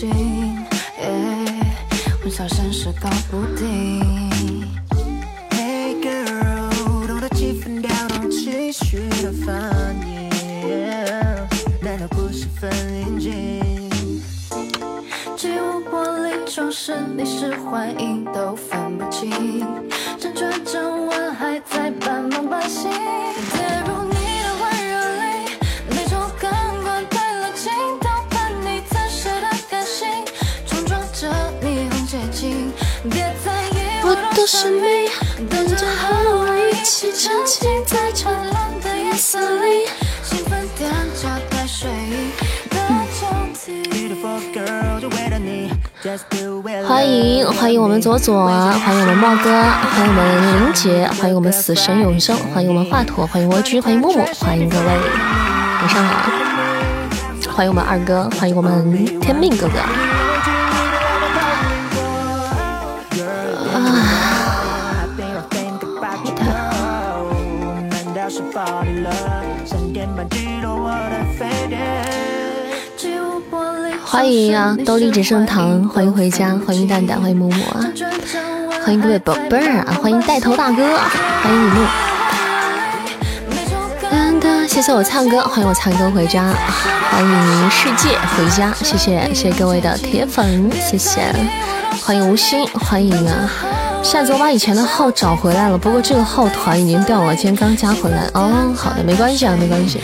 混淆现实搞不定。Hey girl，懂得气氛调动情绪的反应，难道不十分应景？几乎玻璃窗是你是幻影都分不清，辗转整晚还在半梦半醒。生命，等着和我一起沉浸在灿烂的夜色里。兴奋点加带睡意的。欢迎欢迎我们左左，欢迎我们茂哥，欢迎我们林杰，欢迎我们死神永生，欢迎我们华佗，欢迎蜗居，欢迎木木，欢迎各位，晚上好。欢迎我们二哥，欢迎我们天命哥哥。欢迎啊，兜里只剩糖，欢迎回家，欢迎蛋蛋，欢迎木木啊，欢迎各位宝贝儿啊，欢迎带头大哥，欢迎雨木。噔噔，谢谢我灿哥，欢迎我灿哥回家，欢迎世界回家，谢谢谢谢各位的铁粉，谢谢，欢迎无心，欢迎啊！下次我把以前的号找回来了，不过这个号团已经掉了，今天刚加回来。哦，好的，没关系啊，没关系。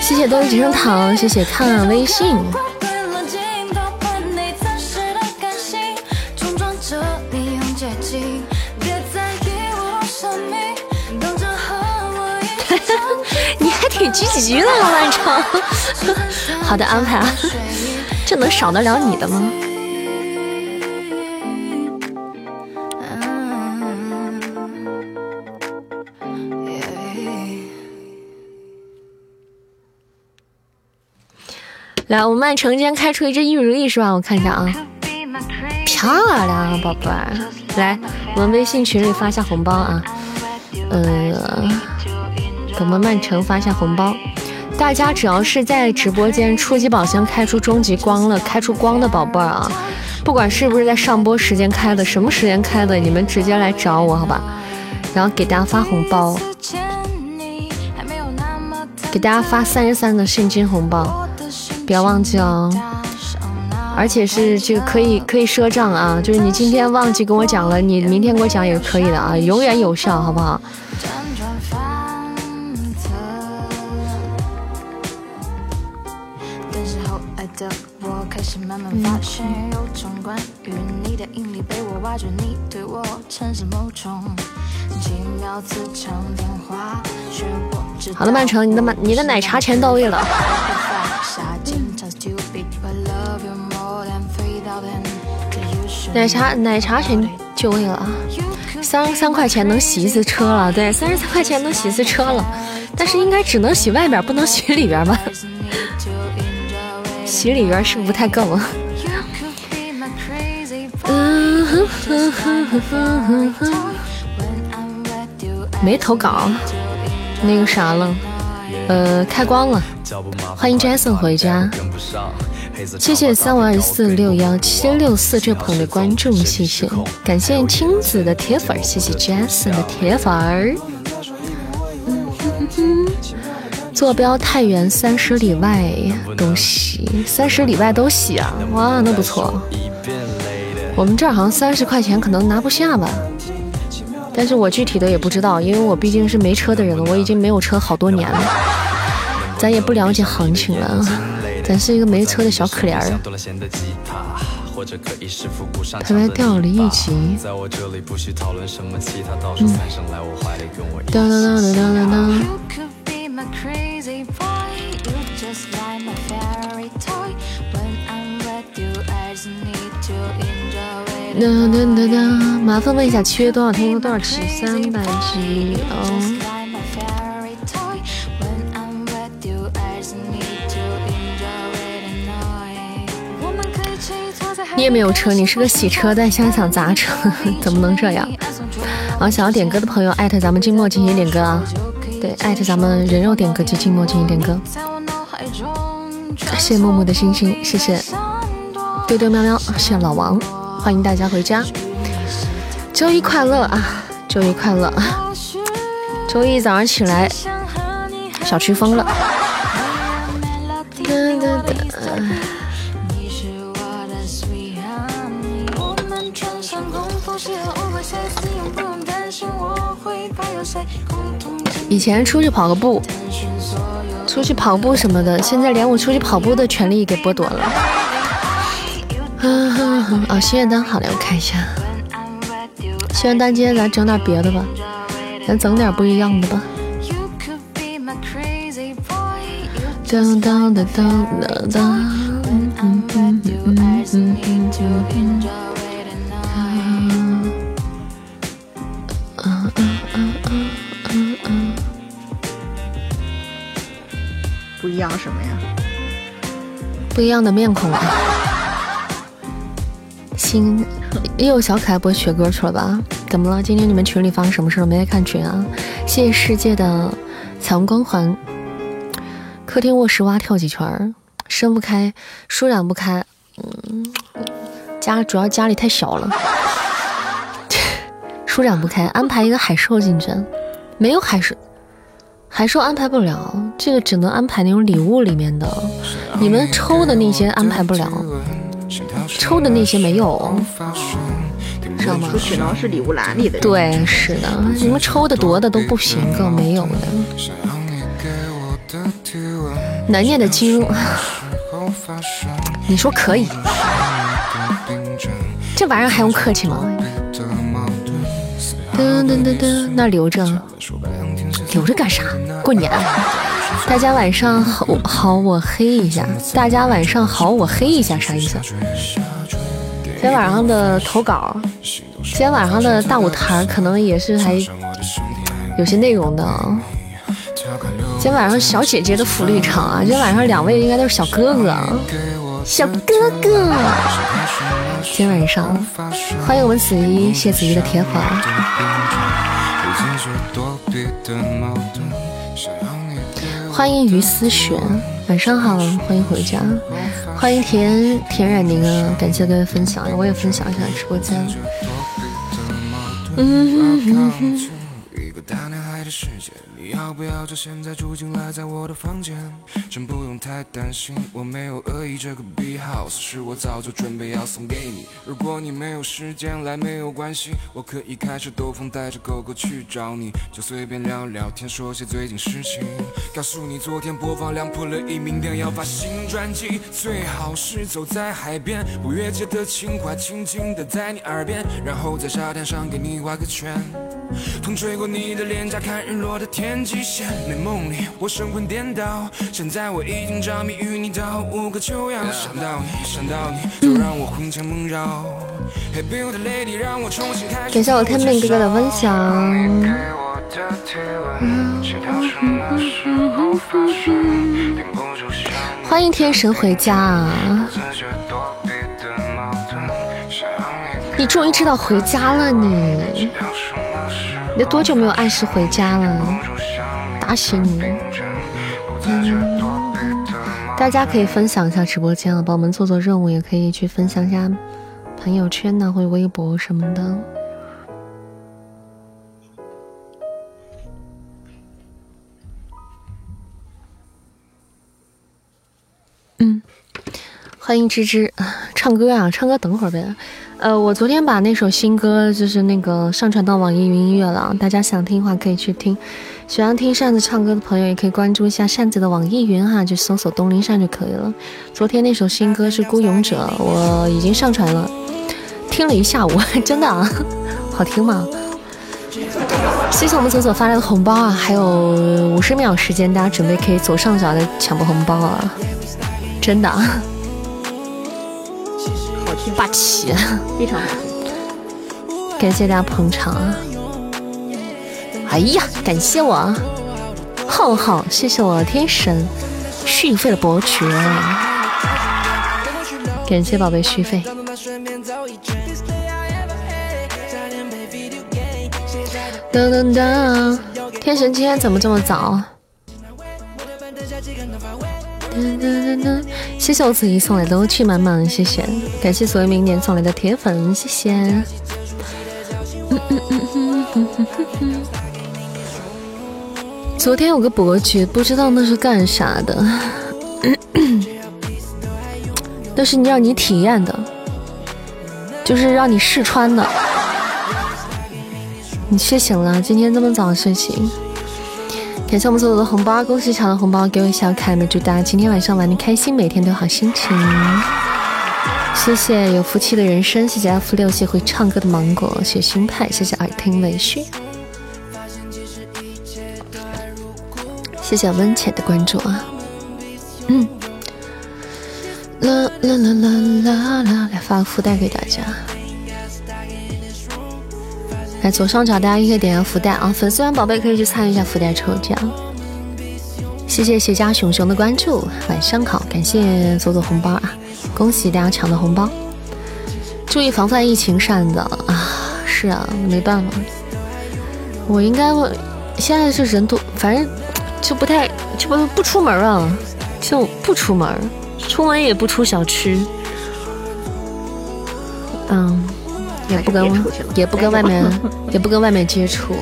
谢谢兜里只剩糖，谢谢看微信。你还挺积极的，老漫长。好的安排啊，这能少得了你的吗？来，我们曼城今天开出一只玉如意是吧？我看一下啊，漂亮啊，宝贝儿。来，我们微信群里发一下红包啊。呃，我们曼城发一下红包。大家只要是在直播间初级宝箱开出终极光了，开出光的宝贝儿啊，不管是不是在上播时间开的，什么时间开的，你们直接来找我好吧？然后给大家发红包，给大家发三十三的现金红包，不要忘记哦。而且是这个可以可以赊账啊，就是你今天忘记跟我讲了，你明天给我讲也是可以的啊，永远有效，好不好？慢慢发现，有种关于你的引力被我挖掘，你对我产生某种奇妙磁场变化，知道好的，曼城，你的满你的奶茶钱到位了。奶茶奶茶钱就位了啊，三十三块钱能洗一次车了，对，三十三块钱能洗一次车了，但是应该只能洗外边，不能洗里边吧？洗里边是不是不太够啊？没投稿，那个啥了，呃，开光了。欢迎 Jason 回家，谢谢三五二四六幺七六四这朋友的关注，谢谢，感谢青子的铁粉，谢谢 Jason 的铁粉坐标太原三十里外都洗，三十里外都洗啊！哇，那不错。我们这儿好像三十块钱可能拿不下吧，但是我具体的也不知道，因为我毕竟是没车的人了，我已经没有车好多年了，咱也不了解行情了，咱是一个没车的小可怜儿。他来掉了一级。嗯。当当当当当当。哒哒哒哒，麻烦问一下，七月多少天？多少期？三百集哦。你也没有车，你是个洗车，但现在想砸车，怎么能这样？啊，想要点歌的朋友，艾特咱们静默进行点歌啊。对，艾特咱们人肉点歌及静默进行点歌。谢谢默默的星星，谢谢。丢丢喵喵，谢谢老王，欢迎大家回家。周一快乐啊！周一快乐！周一早上起来，小区封了。以前出去跑个步，出去跑步什么的，现在连我出去跑步的权利给剥夺了。啊，心愿单好了，我看一下。心愿单今天咱整点别的吧，咱整点不一样的吧。当当当当当。一样什么呀？不一样的面孔啊。新又有小可爱播雪歌去了吧？怎么了？今天你们群里发生什么事了？没来看群啊？谢谢世界的彩虹光环。客厅卧室蛙跳几圈，伸不开，舒展不开。嗯，家主要家里太小了，舒展不开。安排一个海兽进去，没有海兽。海兽安排不了，这个只能安排那种礼物里面的。你们抽的那些安排不了，抽的那些没有，知道吗？只能是礼物栏里的。对，是的，你们抽的夺的都不行，更没有的。难念的经，你说可以？这玩意儿还用客气吗？噔噔噔噔，那留着。留着干啥？过年，大家晚上好，好我黑一下。大家晚上好，我黑一下，啥意思？今天晚上的投稿，今天晚上的大舞台可能也是还有些内容的。今天晚上小姐姐的福利场啊，今天晚上两位应该都是小哥哥，小哥哥。今天晚上欢迎我们子怡，谢子怡的铁粉。欢迎于思璇，晚上好，欢迎回家，欢迎田田冉宁啊，感谢各位分享，我也分享一下直播间。嗯。大男孩的世界，你要不要就现在住进来，在我的房间？真不用太担心，我没有恶意。这个 B house 是我早就准备要送给你。如果你没有时间来，没有关系，我可以开着兜风带着狗狗去找你，就随便聊聊天，说些最近事情。告诉你，昨天播放量破了一明天，要发新专辑，最好是走在海边，五月节的情话轻轻的在你耳边，然后在沙滩上给你画个圈。风吹过你的脸颊，看日落的天际线。美梦里我神魂颠倒，现在我已经着迷于你。想到你，想到你，就让我魂牵梦绕。感谢我天命哥哥的分享。欢迎天神回家。你终于知道回家了，你。你都多久没有按时回家了？打醒你！大家可以分享一下直播间啊，帮我们做做任务，也可以去分享一下朋友圈呐，或者微博什么的。嗯，欢迎芝芝，唱歌啊，唱歌等会儿呗。呃，我昨天把那首新歌就是那个上传到网易云音乐了，大家想听的话可以去听。喜欢听扇子唱歌的朋友也可以关注一下扇子的网易云哈，就搜索东林扇就可以了。昨天那首新歌是《孤勇者》，我已经上传了，听了一下午，真的啊，好听吗？谢谢我们左左发来的红包啊，还有五十秒时间，大家准备可以左上角的抢个红包啊，真的。霸气，非常好听。感谢大家捧场啊！哎呀，感谢我浩浩，谢谢我天神续费的伯爵，感谢宝贝续费。噔噔噔，天神今天怎么这么早？噔噔噔噔。谢谢我子怡送来的欧气满满，谢谢，感谢所有明年送来的铁粉，谢谢。昨天有个伯爵，不知道那是干啥的，那是让你体验的，就是让你试穿的。你睡醒了，今天这么早睡醒。感谢我们所有的红包，恭喜抢到红包，给我小可爱们，祝大家今天晚上玩的开心，每天都好心情。谢谢有福气的人生，谢谢 F 六，谢谢会唱歌的芒果，谢谢派，谢谢耳听美学，谢谢温浅的关注啊。嗯，啦啦啦啦啦啦，来发个福袋给大家。来左上角，大家可以点下福袋啊！粉丝团宝贝可以去参与一下福袋抽奖。谢谢谢家熊熊的关注，晚上好，感谢左左红包啊！恭喜大家抢到红包，注意防范疫情扇子啊！是啊，没办法，我应该我现在是人多，反正就不太就不不出门啊，就不出门，出门也不出小区，嗯。也不跟也不跟外面也不跟外面接触，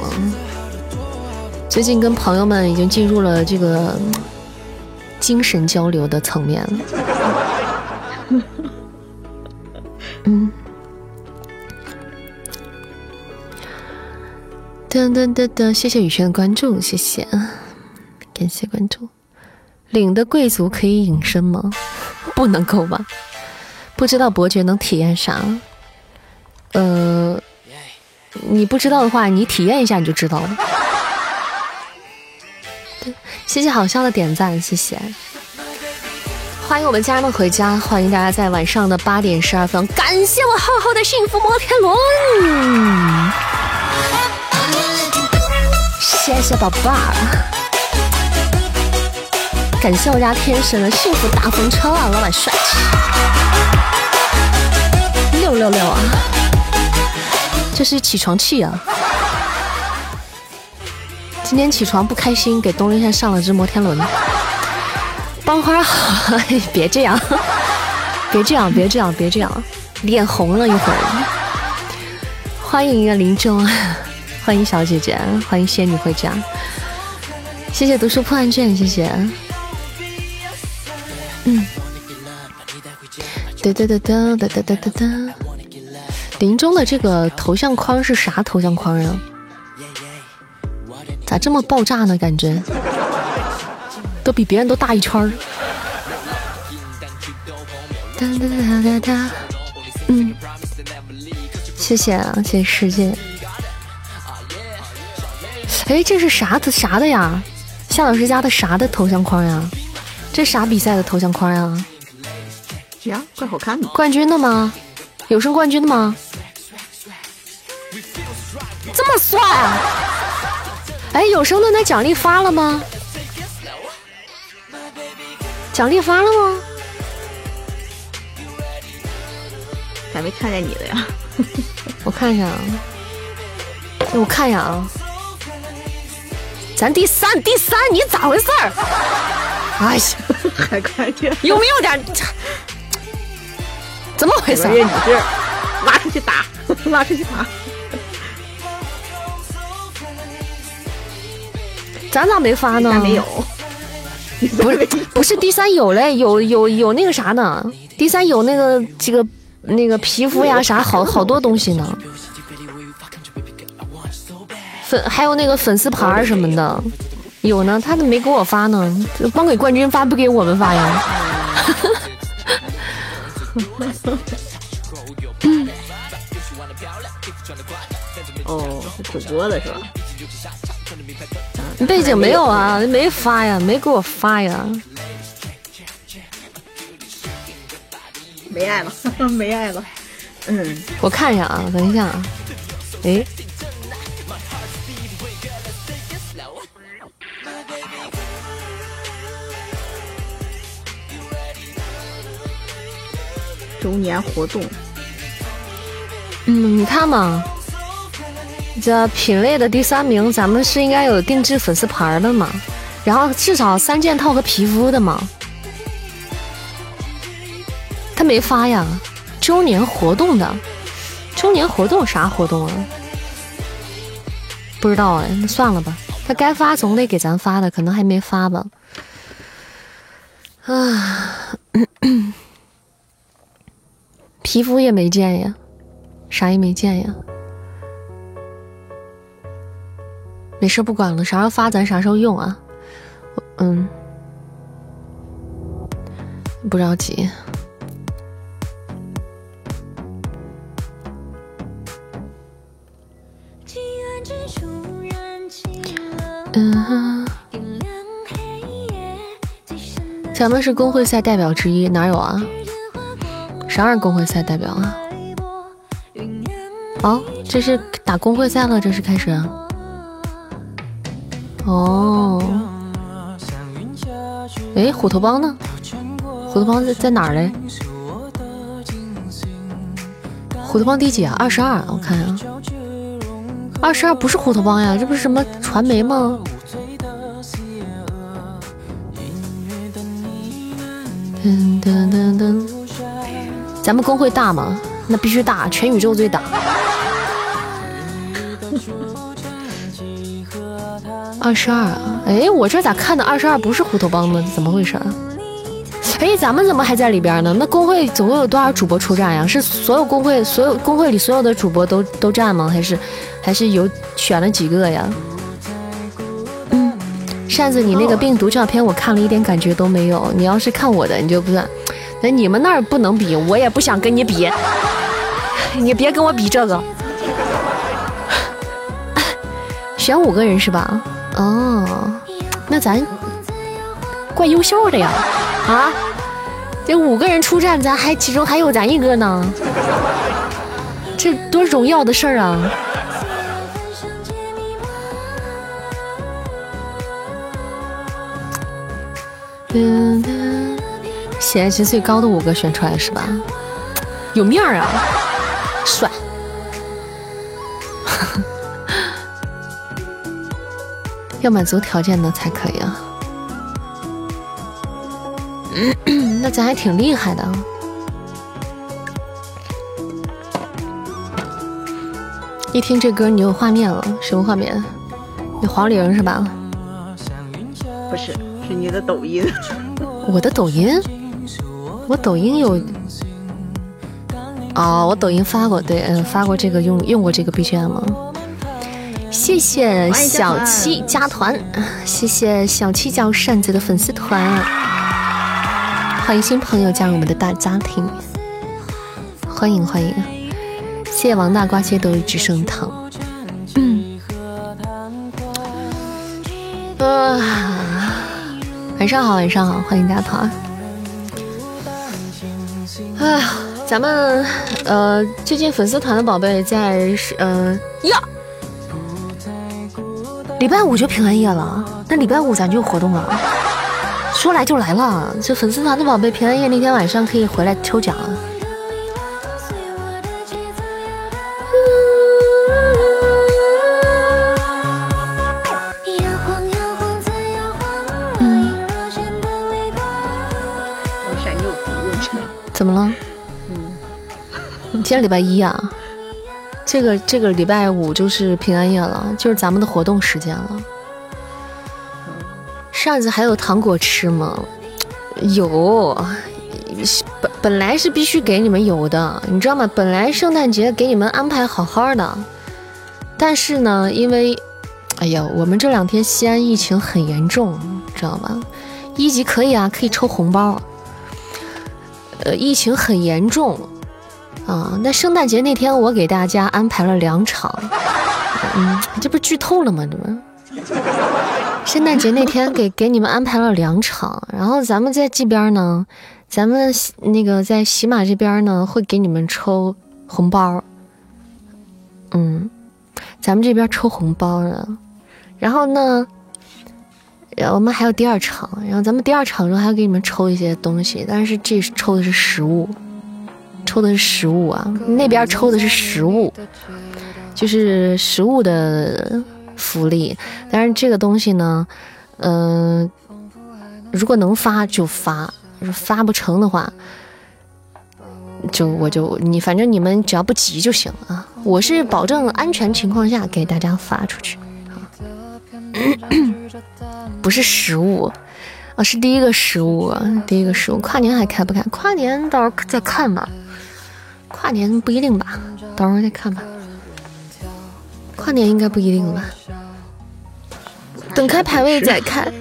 最近跟朋友们已经进入了这个精神交流的层面了。嗯，噔噔噔噔，谢谢雨轩的关注，谢谢，感谢关注。领的贵族可以隐身吗？不能够吧？不知道伯爵能体验啥？呃，你不知道的话，你体验一下你就知道了。谢谢好笑的点赞，谢谢。欢迎我们家人们回家，欢迎大家在晚上的八点十二分，感谢我厚厚的幸福摩天轮。谢谢宝贝儿，感谢我家天神的幸福大风车啊，老板帅气，六六六啊！这是起床气啊！今天起床不开心，给东林山上了只摩天轮。帮花好，别这样，别这样，别这样，别这样，脸红了一会儿。欢迎啊，林中，欢迎小姐姐，欢迎仙女回家。谢谢读书破案卷，谢谢。嗯。林中的这个头像框是啥头像框呀？咋这么爆炸呢？感觉都比别人都大一圈儿。哒哒哒哒哒，嗯，谢谢啊，谢谢世界。哎，这是啥子啥的呀？夏老师家的啥的头像框呀？这啥比赛的头像框呀？呀，怪好看的。冠军的吗？有升冠军的吗？这么帅啊！哎，有声的那奖励发了吗？奖励发了吗？咋没看见你的呀？我看一下啊，我看一下啊，咱第三，第三，你咋回事儿？哎呀，还快点？有没有点？怎么回事？你这拉出去打，拉出去打。咱咋没发呢？没有，不是不是，第三有嘞，有有有那个啥呢？第三有那个这个那个皮肤呀啥好好多东西呢，粉还有那个粉丝牌什么的，有呢，他怎么没给我发呢，光给冠军发，不给我们发呀？哦，是主播的是吧？背景没有啊，没发呀，没给我发呀。没爱了，没爱了。嗯，我看一下啊，等一下啊。哎，周年活动。嗯，你看嘛。这品类的第三名，咱们是应该有定制粉丝牌的嘛？然后至少三件套和皮肤的嘛？他没发呀？周年活动的，周年活动啥活动啊？不知道哎，那算了吧。他该发总得给咱发的，可能还没发吧。啊，皮肤也没见呀，啥也没见呀。没事，不管了，啥时候发咱啥时候用啊？嗯，不着急。嗯，咱们是公会赛代表之一，哪有啊？啥是公会赛代表啊？哦，这是打公会赛了，这是开始。哦，哎，虎头帮呢？虎头帮在在哪儿嘞？虎头帮第几啊？二十二，我看啊。二十二不是虎头帮呀，这不是什么传媒吗？噔噔噔噔，咱们公会大吗？那必须大，全宇宙最大。二十二，哎，我这咋看的二十二不是虎头帮呢？怎么回事？哎，咱们怎么还在里边呢？那工会总共有多少主播出战呀？是所有工会所有工会里所有的主播都都站吗？还是还是有选了几个呀？嗯，扇子，你那个病毒照片我看了一点感觉都没有。你要是看我的，你就不算。你们那儿不能比，我也不想跟你比。你别跟我比这个。选五个人是吧？哦，那咱怪优秀的呀，啊，这五个人出战，咱还其中还有咱一个呢，这多荣耀的事儿啊！喜爱值最高的五个选出来是吧？有面儿啊，帅！要满足条件的才可以啊！那咱还挺厉害的。一听这歌，你有画面了？什么画面？你黄龄是吧？不是，是你的抖音。我的抖音？我抖音有？哦，我抖音发过，对，嗯，发过这个用用过这个 BGM。谢谢小七加团，谢谢小七叫扇子的粉丝团，欢迎新朋友加入我们的大家庭，欢迎欢迎，谢谢王大瓜切豆只剩糖，嗯，啊，晚上好晚上好，欢迎加团，咱们呃最近粉丝团的宝贝在是呃呀。礼拜五就平安夜了，那礼拜五咱就有活动了，说来就来了。这粉丝团的宝贝，平安夜那天晚上可以回来抽奖。今天礼拜一啊。这个这个礼拜五就是平安夜了，就是咱们的活动时间了。扇子还有糖果吃吗？有，本本来是必须给你们有的，你知道吗？本来圣诞节给你们安排好好的，但是呢，因为，哎呀，我们这两天西安疫情很严重，知道吧？一级可以啊，可以抽红包。呃，疫情很严重。啊，那圣诞节那天我给大家安排了两场，嗯，这不剧透了吗？这不，圣诞节那天给给你们安排了两场，然后咱们在这边呢，咱们那个在喜马这边呢会给你们抽红包，嗯，咱们这边抽红包的，然后呢，我们还有第二场，然后咱们第二场的时候还要给你们抽一些东西，但是这抽的是实物。抽的是食物啊，那边抽的是食物，就是食物的福利。但是这个东西呢，嗯，如果能发就发，发不成的话，就我就你反正你们只要不急就行啊，我是保证安全情况下给大家发出去啊。不是食物啊，是第一个食物，第一个食物。跨年还开不开？跨年到时候再看吧。跨年不一定吧，到时候再看吧。跨年应该不一定吧，等开排位再看。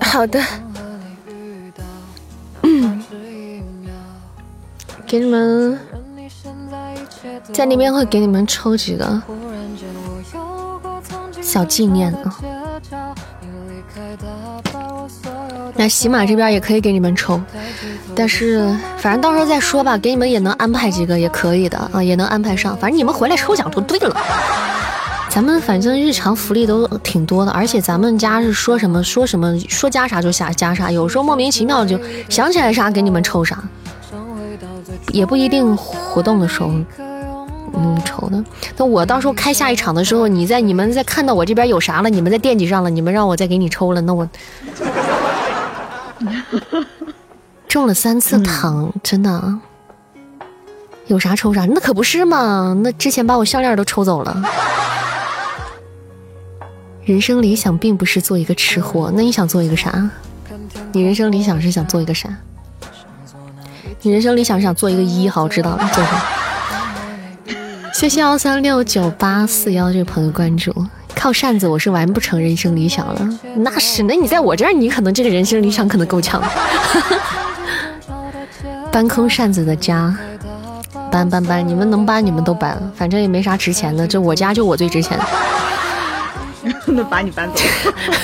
好的。嗯给你们在那边会给你们抽几个小纪念啊。那喜马这边也可以给你们抽，但是反正到时候再说吧，给你们也能安排几个，也可以的啊，也能安排上。反正你们回来抽奖就对了。咱们反正日常福利都挺多的，而且咱们家是说什么说什么，说加啥就下加啥，有时候莫名其妙就想起来啥给你们抽啥，也不一定活动的时候嗯抽的。那我到时候开下一场的时候，你在你们在看到我这边有啥了，你们在惦记上了，你们让我再给你抽了，那我。中了三次糖，真的？有啥抽啥？那可不是嘛！那之前把我项链都抽走了。人生理想并不是做一个吃货，那你想做一个啥？你人生理想是想做一个啥？你人生理想是想做一个一号，知道了？谢谢幺三六九八四幺这个朋友关注。靠扇子我是完不成人生理想了，那是那你在我这儿，你可能这个人生理想可能够呛。搬空扇子的家，搬搬搬，你们能搬你们都搬，反正也没啥值钱的，这我家就我最值钱。那把你搬走。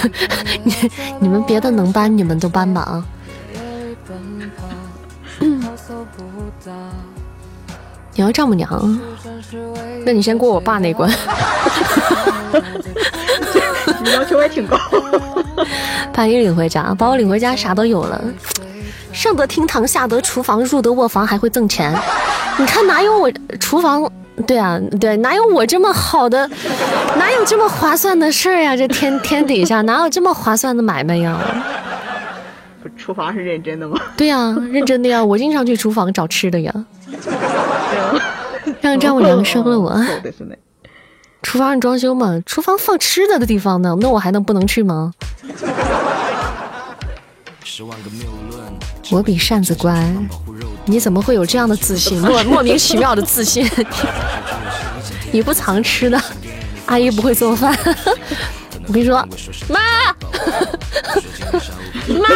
你你们别的能搬你们都搬吧啊。你要丈母娘，那你先过我爸那关。你要求也挺高。把你领回家，把我领回家，啥都有了。上得厅堂，下得厨房，入得卧房，还会挣钱。你看哪有我厨房？对啊，对，哪有我这么好的？哪有这么划算的事儿呀？这天天底下哪有这么划算的买卖呀？厨房是认真的吗？对呀，认真的呀，我经常去厨房找吃的呀。让丈母娘生了我。厨房装修嘛，厨房放吃的的地方呢，那我还能不能去吗？我比扇子乖，你怎么会有这样的自信？莫莫名其妙的自信。你不藏吃的，阿姨不会做饭。我跟你说，妈，妈。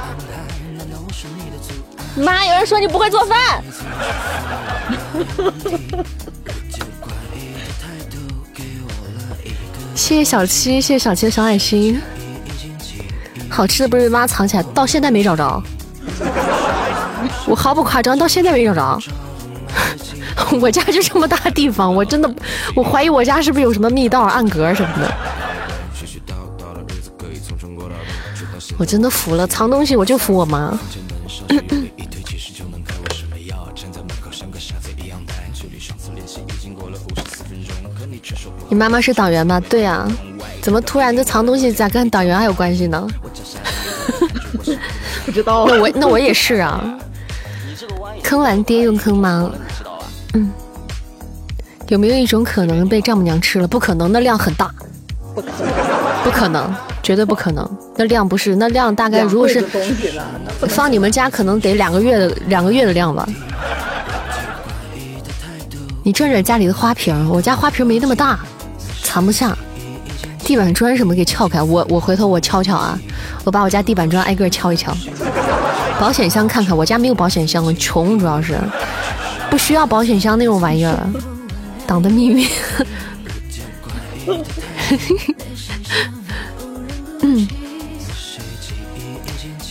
妈，有人说你不会做饭。谢谢小七，谢谢小七的小爱心。好吃的不是被妈藏起来，到现在没找着。我毫不夸张，到现在没找着。我家就这么大地方，我真的，我怀疑我家是不是有什么密道、暗格什么的。我真的服了，藏东西我就服我妈。你妈妈是党员吗？对呀，怎么突然的藏东西咋跟党员还有关系呢？不知道。那我那我也是啊。坑完爹又坑妈。嗯。有没有一种可能被丈母娘吃了？不可能，那量很大。不可能。不可能，绝对不可能。那量不是，那量大概如果是放你们家，可能得两个月的两个月的量吧。你转转家里的花瓶，我家花瓶没那么大，藏不下。地板砖什么给撬开，我我回头我敲敲啊，我把我家地板砖挨个敲一敲。保险箱看看，我家没有保险箱，穷主要是不需要保险箱那种玩意儿。党的秘密。嗯，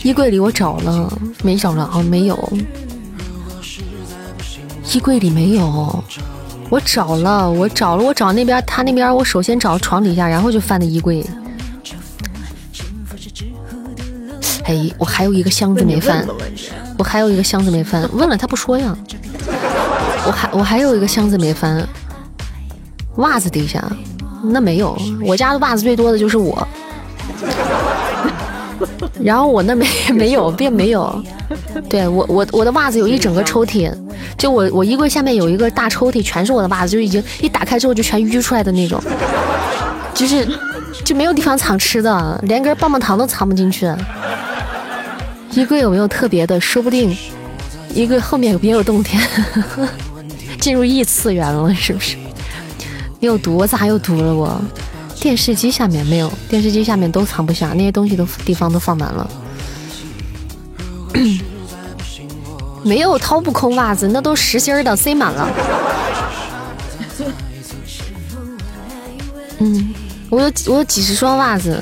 衣柜里我找了，没找着啊，没有。衣柜里没有，我找了，我找了，我找那边，他那边，我首先找床底下，然后就翻的衣柜。哎，我还有一个箱子没翻，我还有一个箱子没翻，问了他不说呀。我还我还有一个箱子没翻，袜子底下那没有，我家的袜子最多的就是我。然后我那没没有，并没有。对我我我的袜子有一整个抽屉，就我我衣柜下面有一个大抽屉，全是我的袜子，就已经一打开之后就全淤出来的那种，就是就没有地方藏吃的，连根棒棒糖都藏不进去。衣柜有没有特别的？说不定衣柜后面有别有洞天，进入异次元了，是不是？你有毒？我咋有毒了？我电视机下面没有，电视机下面都藏不下，那些东西都地方都放满了。没有掏不空袜子，那都实心的，塞满了。嗯，我有我有几十双袜子，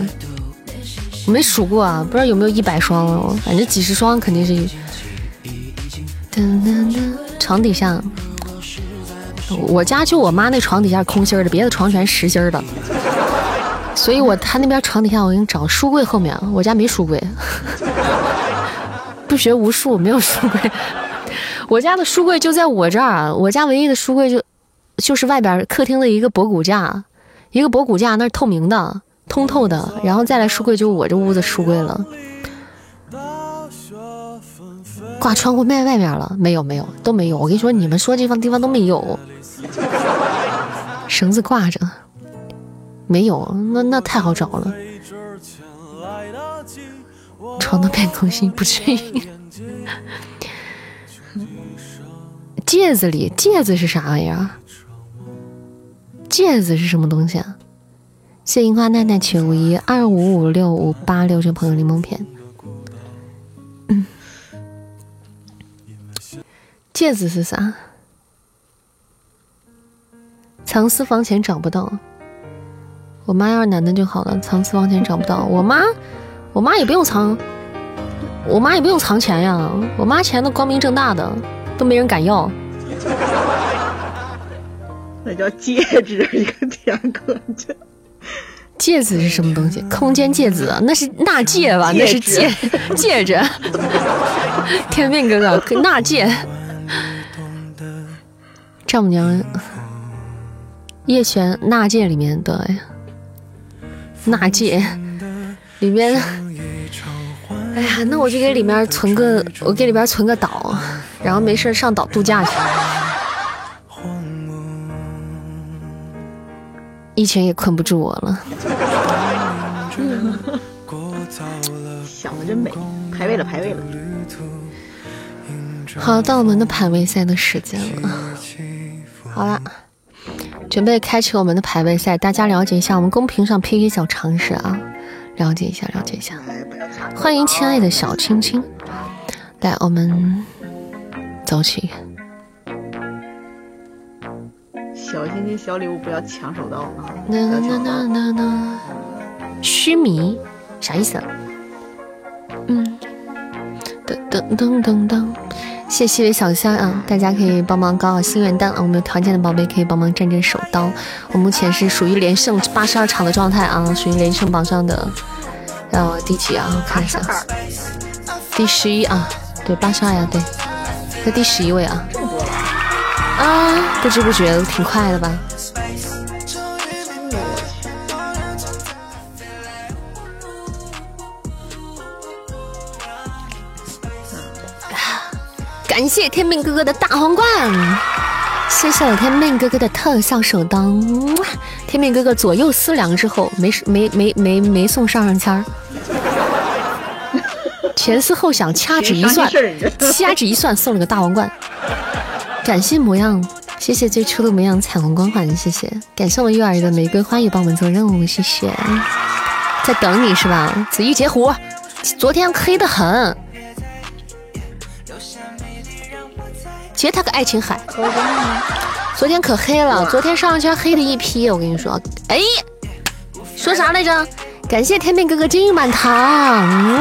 我没数过啊，不知道有没有一百双了，反正几十双肯定是。床底下，我家就我妈那床底下空心的，别的床全实心的。所以我他那边床底下我给你找，书柜后面，我家没书柜。不学无术，没有书柜。我家的书柜就在我这儿，我家唯一的书柜就就是外边客厅的一个博古架，一个博古架，那是透明的，通透的。然后再来书柜，就我这屋子书柜了。挂窗户卖外面了？没有，没有，都没有。我跟你说，你们说这方地方都没有。绳子挂着，没有，那那太好找了。床都变空心，不至于。戒指里，戒指是啥玩意儿？戒指是什么东西啊？谢樱花奈奈七五一二五五六五八六这朋友柠檬片。戒指是啥？藏私房钱找不到。我妈要是男的就好了，藏私房钱找不到。我妈。我妈也不用藏，我妈也不用藏钱呀。我妈钱都光明正大的，都没人敢要。那叫戒指，一个天哥这戒指是什么东西？空间戒指？那是纳戒吧？那是戒戒指。天命哥哥，纳戒。丈母娘，叶璇纳戒里面的纳戒。里面，哎呀，那我就给里面存个，我给里边存个岛，然后没事上岛度假去。一拳也困不住我了。想的真美，排位了，排位了。好，到我们的排位赛的时间了。好了，准备开启我们的排位赛，大家了解一下我们公屏上 PK 小常识啊。了解一下，了解一下。欢迎亲爱的小青青，来，我们走起。小心心小礼物不要抢手到啊！呐呐呐呐呐！须弥啥意思？嗯，噔噔噔噔噔。谢谢微小香啊，大家可以帮忙搞好心愿单啊！我们有条件的宝贝可以帮忙占占手刀。我目前是属于连胜八十二场的状态啊，属于连胜榜上的，让我第几啊？我看一下，第十一啊，对，八十二呀，对，在第十一位啊。啊，不知不觉挺快的吧？感谢天命哥哥的大皇冠，谢谢我天命哥哥的特效手刀。天命哥哥左右思量之后，没没没没没送上上签儿，前思后想，掐指一算，掐指一算送了个大皇冠。感谢模样，谢谢最初的模样彩虹光环，谢谢。感谢我月儿的玫瑰花语帮我们做任务，谢谢。在等你是吧？子玉截胡，昨天黑的很。截他个爱琴海，昨天可黑了，昨天上上圈黑的一批，我跟你说，哎，说啥来着？感谢天命哥哥金玉满堂，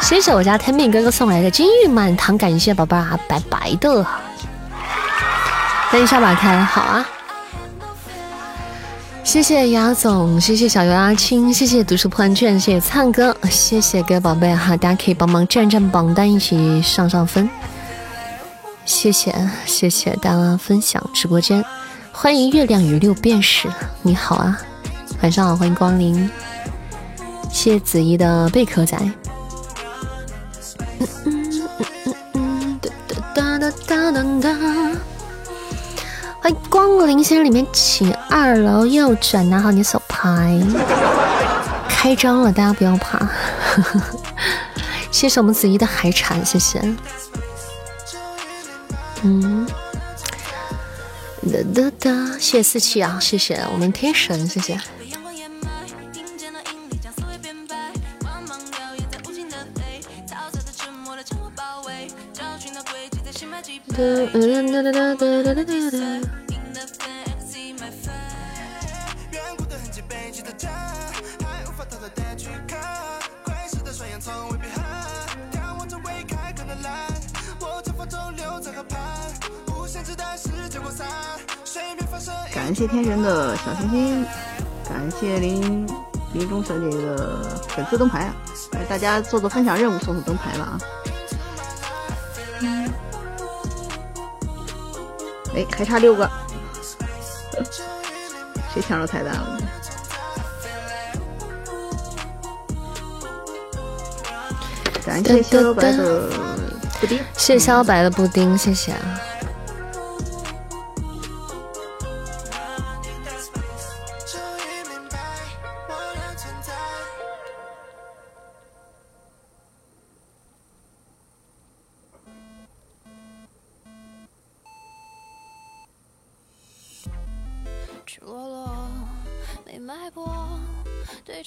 谢谢我家天命哥哥送来的金玉满堂，感谢宝贝啊，白白的，等一下把开好啊，谢谢雅总，谢谢小油阿青，谢谢读书破万卷，谢谢灿哥，谢谢各位宝贝哈，大家可以帮忙占占榜单，一起上上分。谢谢，谢谢大家分享直播间。欢迎月亮与六便士，你好啊！晚上好，欢迎光临。谢谢子怡的贝壳仔，欢迎光临。先生，里面请。二楼右转，拿好你手牌。开张了，大家不要怕。谢谢我们子怡的海产，谢谢。嗯，哒哒哒，谢谢四七啊，谢谢我们天神，谢谢。感谢天神的小心心，感谢林林中小姐姐的粉丝灯牌啊！来，大家做做分享任务，送送灯牌吧啊！哎，还差六个，谁抢着彩蛋了？感谢小白的布丁，谢谢小白的布丁，谢谢啊！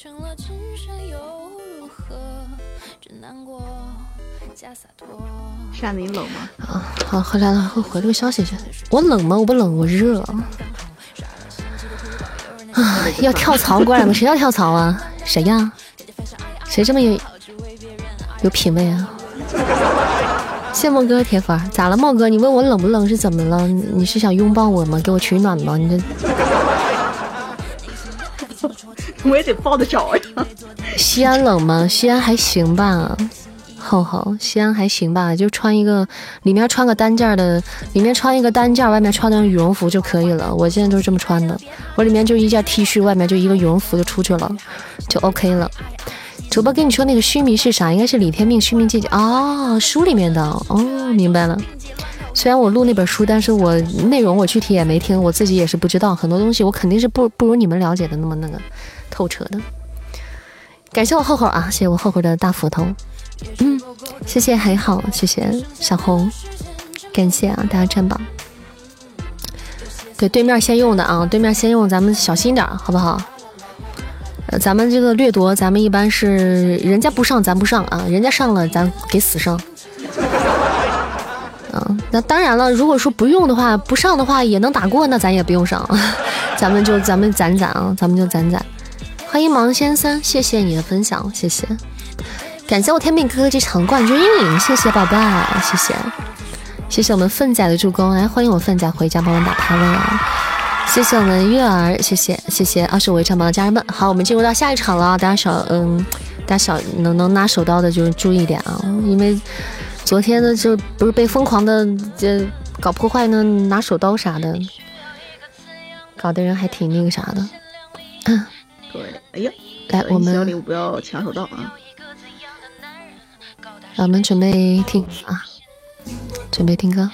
扇子，你冷吗？啊，好，回来了，会回这个消息去。我冷吗？我不冷，我热。啊，要跳槽过来吗？谁要跳槽啊？谁呀？谁这么有有品位啊？谢梦哥铁粉，咋了？茂哥，你问我冷不冷是怎么了？你是想拥抱我吗？给我取暖吗？你这 我也得抱得着呀。西安冷吗？西安还行吧。厚厚，西安还行吧，就穿一个里面穿个单件的，里面穿一个单件，外面穿的羽绒服就可以了。我现在都是这么穿的，我里面就一件 T 恤，外面就一个羽绒服就出去了，就 OK 了。主播跟你说那个须弥是啥？应该是李天命须弥姐姐哦，书里面的哦，明白了。虽然我录那本书，但是我内容我具体也没听，我自己也是不知道很多东西，我肯定是不不如你们了解的那么那个透彻的。感谢我厚厚啊，谢谢我厚厚的大斧头。嗯，谢谢还好，谢谢小红，感谢啊，大家占榜。对，对面先用的啊，对面先用，咱们小心点，好不好？呃，咱们这个掠夺，咱们一般是人家不上，咱不上啊，人家上了，咱给死上。啊，那当然了，如果说不用的话，不上的话也能打过，那咱也不用上，咱们就咱们攒攒啊，咱们就攒攒。欢迎芒先生，谢谢你的分享，谢谢。感谢我天命哥哥这场冠军，谢谢宝贝，谢谢，谢谢我们奋仔的助攻，来欢迎我奋仔回家帮我打排位啊！谢谢我们月儿，谢谢谢谢二十五位上榜的家人们。好，我们进入到下一场了，大家小嗯，大家小能能拿手刀的就注意点啊，因为昨天的就不是被疯狂的这搞破坏呢，拿手刀啥的，搞得人还挺那个啥的。嗯对，哎呀，来我们小礼物不要抢手到啊！我们准备听啊，准备听歌。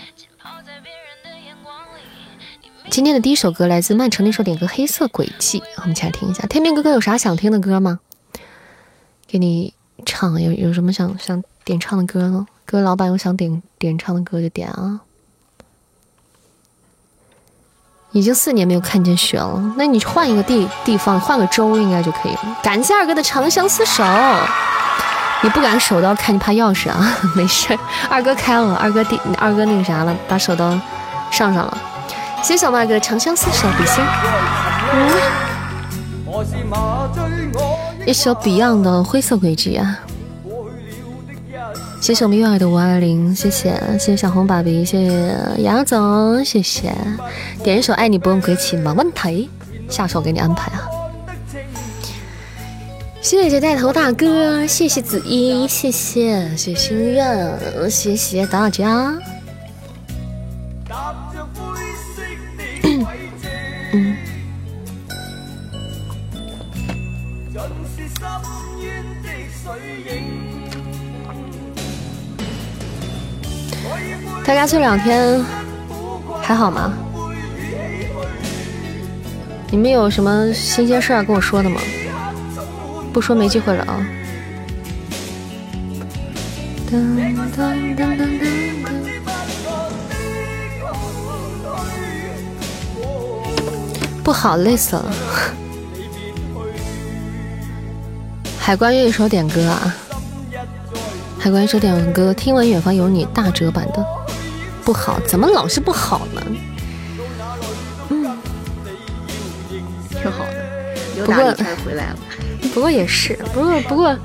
今天的第一首歌来自曼城那首点歌《黑色轨迹》，我们一起来听一下。天命哥哥有啥想听的歌吗？给你唱，有有什么想想点唱的歌呢？各位老板有想点点唱的歌就点啊。已经四年没有看见雪了，那你换一个地地方，换个州应该就可以了。感谢二哥的长相厮守。你不敢手刀，看你怕钥匙啊？没事，二哥开了，二哥第二哥那个啥了，把手刀上上了。谢谢小麦哥长相厮守，比心。一首 Beyond 的灰色轨迹啊。谢谢我们月儿的五二零，谢谢谢谢小红爸比，谢谢杨总，谢谢。点一首爱你不用客气，没问题，下首给你安排啊。谢谢带头大哥，谢谢子怡，谢谢谢谢心愿，谢谢大家。大家这两天还好吗？你们有什么新鲜事儿跟我说的吗？不说没机会了啊！不好，累死了。海关乐一首点歌啊！海关一首点歌，听闻远方有你大折版的不好，怎么老是不好呢？嗯，挺好的，不过回来了。不过也是，不过不过，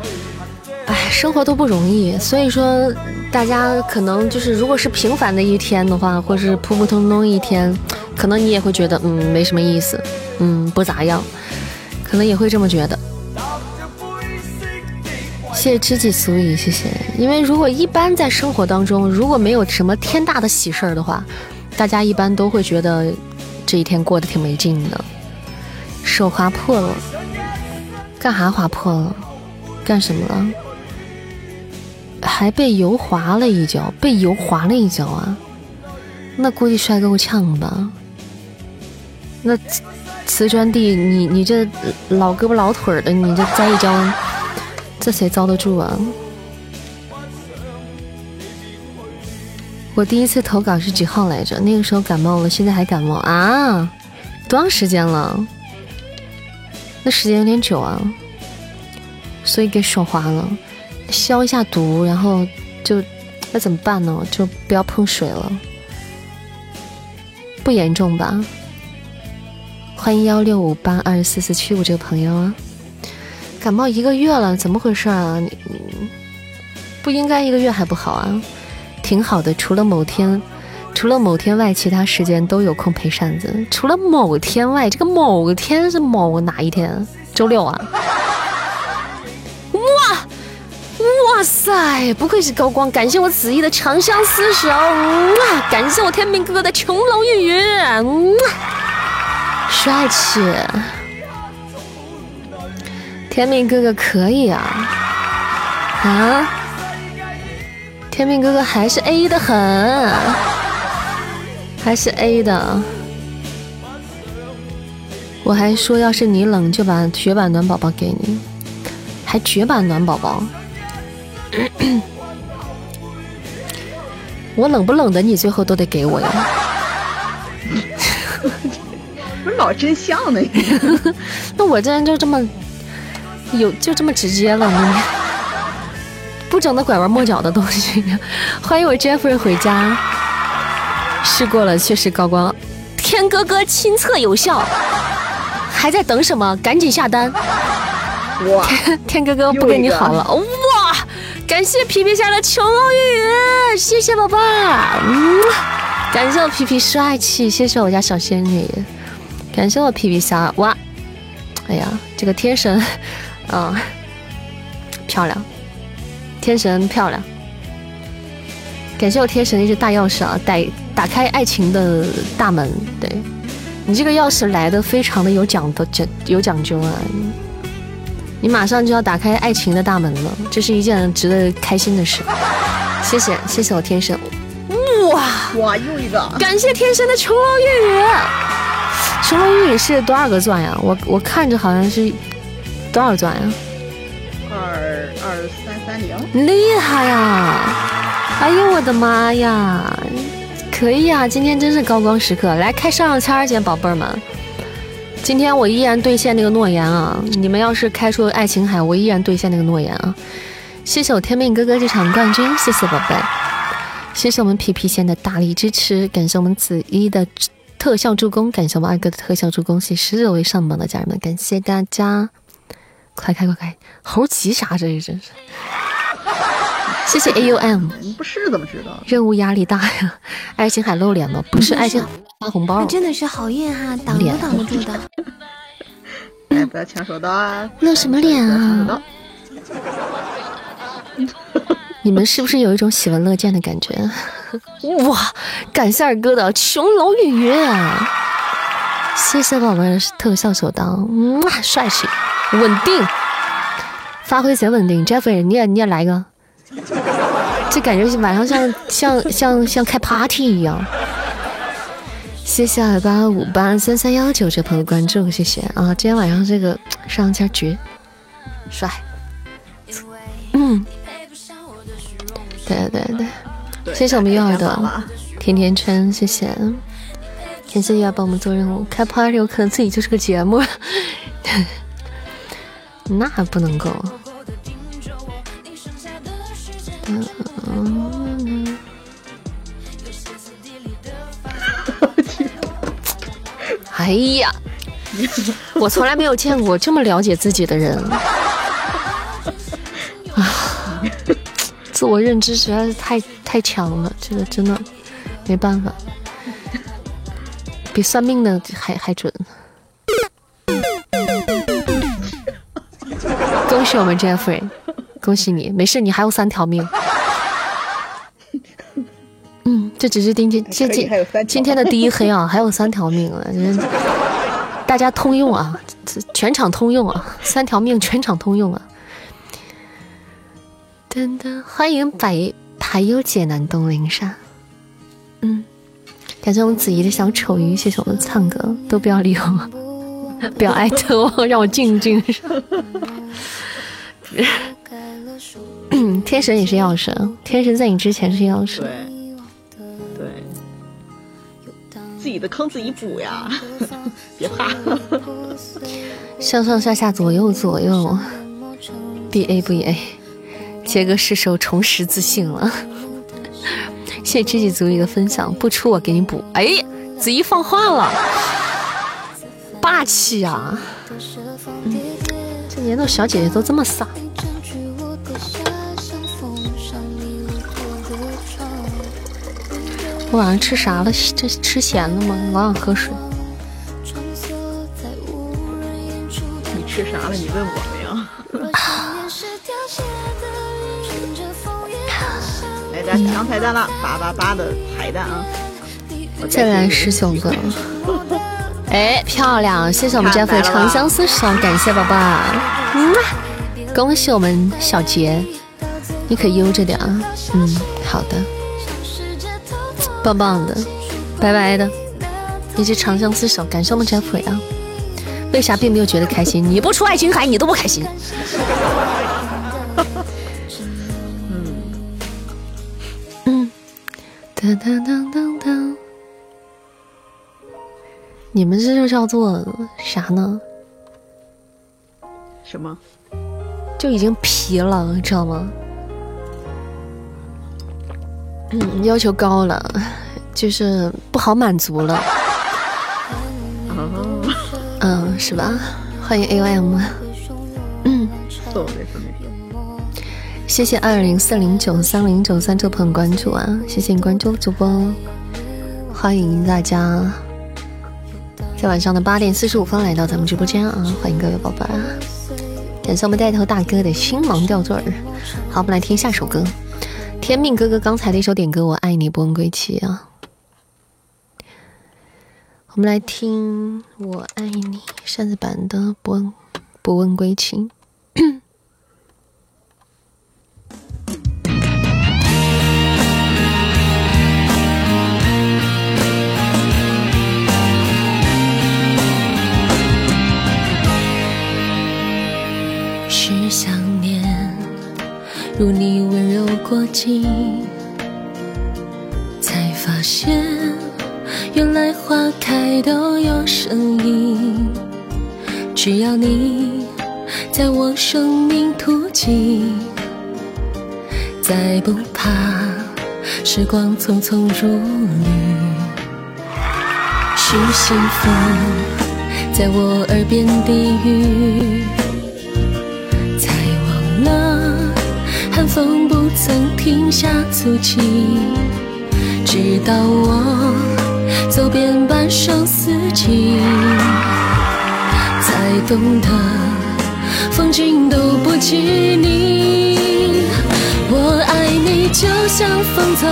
哎，生活都不容易，所以说大家可能就是，如果是平凡的一天的话，或是普普通通一天，可能你也会觉得，嗯，没什么意思，嗯，不咋样，可能也会这么觉得。谢谢知己足矣，谢谢。因为如果一般在生活当中，如果没有什么天大的喜事儿的话，大家一般都会觉得这一天过得挺没劲的，手划破了。干哈划破了？干什么了？还被油划了一脚，被油划了一脚啊！那估计摔够呛吧？那瓷砖地，你你这老胳膊老腿儿的，你这栽一跤，这谁遭得住啊？我第一次投稿是几号来着？那个时候感冒了，现在还感冒啊？多长时间了？那时间有点久啊，所以给手滑了，消一下毒，然后就那怎么办呢？就不要碰水了，不严重吧？欢迎幺六五八二四四七五这个朋友啊，感冒一个月了，怎么回事啊？你不应该一个月还不好啊？挺好的，除了某天，除了某天外，其他时间都有空陪扇子。除了某天外，这个某天是某哪一天？周六啊！哇哇塞，不愧是高光！感谢我子怡的长相厮守，哇！感谢我天明哥哥的琼楼玉宇，帅气！天命哥哥可以啊啊！天命哥哥还是 A 的很，还是 A 的。我还说，要是你冷，就把绝版暖宝宝给你，还绝版暖宝宝。我冷不冷的，你最后都得给我呀。不是老真相呢？那我这人就这么有，就这么直接了，不整那拐弯抹角的东西。欢迎我 Jeffrey 回家，试过了，确实高光，天哥哥亲测有效。还在等什么？赶紧下单！哇，天哥哥不跟你好了！哇，感谢皮皮虾的琼楼玉宇，谢谢宝宝！嗯，感谢我皮皮帅气，谢谢我家小仙女，感谢我皮皮虾！哇，哎呀，这个天神，嗯，漂亮，天神漂亮！感谢我天神一只大钥匙啊，打打开爱情的大门，对。你这个钥匙来的非常的有讲的讲有讲究啊！你马上就要打开爱情的大门了，这是一件值得开心的事。谢谢谢谢我天神，哇哇又一个！感谢天神的琼楼玉宇，琼楼玉宇是多少个钻呀？我我看着好像是多少钻呀？二二三三零，厉害呀！哎呦我的妈呀！可以啊，今天真是高光时刻，来开上上签儿，宝贝儿们。今天我依然兑现那个诺言啊！你们要是开出爱琴海，我依然兑现那个诺言啊！谢谢我天命哥哥这场冠军，谢谢宝贝，谢谢我们皮皮仙的大力支持，感谢我们子一的特效助攻，感谢我们二哥的特效助攻，谢十九位上榜的家人们，感谢大家！快开快开，猴急啥这也真是。谢谢 A U M，不是怎么知道？任务压力大呀！爱琴海露脸吗？不是爱琴海发红包，真的是好运哈，挡都挡不住的。哎，不要抢手刀啊！露什么脸啊？你们是不是有一种喜闻乐见的感觉？哇！感谢二哥的琼楼玉宇，谢谢宝贝的特效手刀，哇，帅气，稳定，发挥贼稳定。Jeffrey，你也你也来个。这感觉晚上像像像像开 party 一样。谢谢二八五八三三幺九这朋友关注，谢谢。啊！今天晚上这个上家绝帅，嗯，对对对，谢谢我们右耳的甜甜圈，谢谢，感谢又要帮我们做任务，开 party 有可能自己就是个节目，那还不能够。哎呀，我从来没有见过这么了解自己的人啊！自我认知实在是太太强了，这个真的没办法，比算命的还还准。恭喜我们 Jeffrey，恭喜你，没事，你还有三条命。嗯，这只是今天今今今天的第一黑啊，还有三条命啊！大家通用啊，全场通用啊，三条命全场通用啊！欢迎百排忧解难东林山。嗯，感谢我们子怡的小丑鱼，谢谢我们唱歌，都不要理我，不要艾特我，让我静静。天神也是药神，天神在你之前是药神。对，对自己的坑自己补呀，别怕。上上下下左右左右，B A 不 A，杰哥是时候重拾自信了。谢谢知己足矣的分享，不出我给你补。哎，子怡放话了，霸气呀！这年头小姐姐都这么飒。我晚上吃啥了？这吃咸的吗？老想喝水。你吃啥了？你问我没有？来，大家抢彩蛋了，八八八的彩蛋啊！再来十九个。哎，漂亮！谢谢我们 Jeff 长相厮守，感谢宝宝。嗯，恭喜我们小杰，你可悠着点啊。嗯，好的。棒棒的，白白的，一直长相厮守，感谢我们 Jeffrey 啊！为啥并没有觉得开心？你不出爱琴海，你都不开心。嗯嗯，当当当当当，你们这就叫做啥呢？什么？就已经皮了，知道吗？嗯，要求高了，就是不好满足了。嗯，是吧？欢迎 A Y M。嗯，谢谢二零四零九三零九三这朋友关注啊！谢谢你关注主播，欢迎大家在晚上的八点四十五分来到咱们直播间啊！欢迎各位宝贝，感谢我们带头大哥的星芒吊坠儿。好，我们来听下首歌。天命哥哥刚才的一首点歌，我爱你，不问归期啊！我们来听我爱你扇子版的不问不问归期。如你温柔。过境，才发现原来花开都有声音。只要你在我生命途径，再不怕时光匆匆如旅。是幸福在我耳边低语，曾停下足迹，直到我走遍半生四季，才懂得风景都不及你。我爱你，就像风走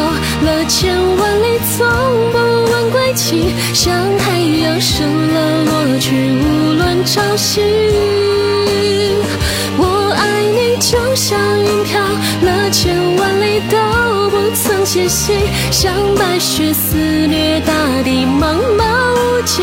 了千万里，从不问归期，像太阳升了落去，无论朝夕。就像云飘了千万里都不曾。歇息，像白雪肆虐大地，茫茫无际。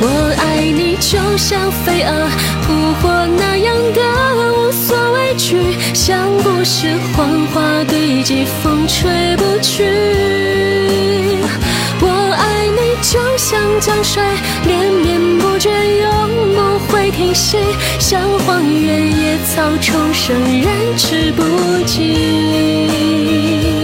我爱你，就像飞蛾扑火那样的无所畏惧，像故事黄花堆积，风吹不去。我爱你就像江水连绵不绝，停息；像荒原野草重生，燃之不尽。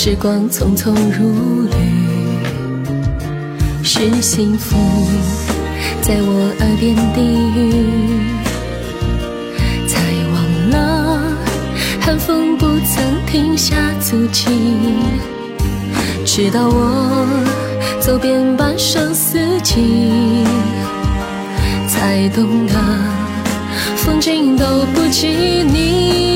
时光匆匆如旅。是幸福在我耳边低语。才忘了寒风不曾停下足迹，直到我走遍半生四季，才懂得风景都不及你。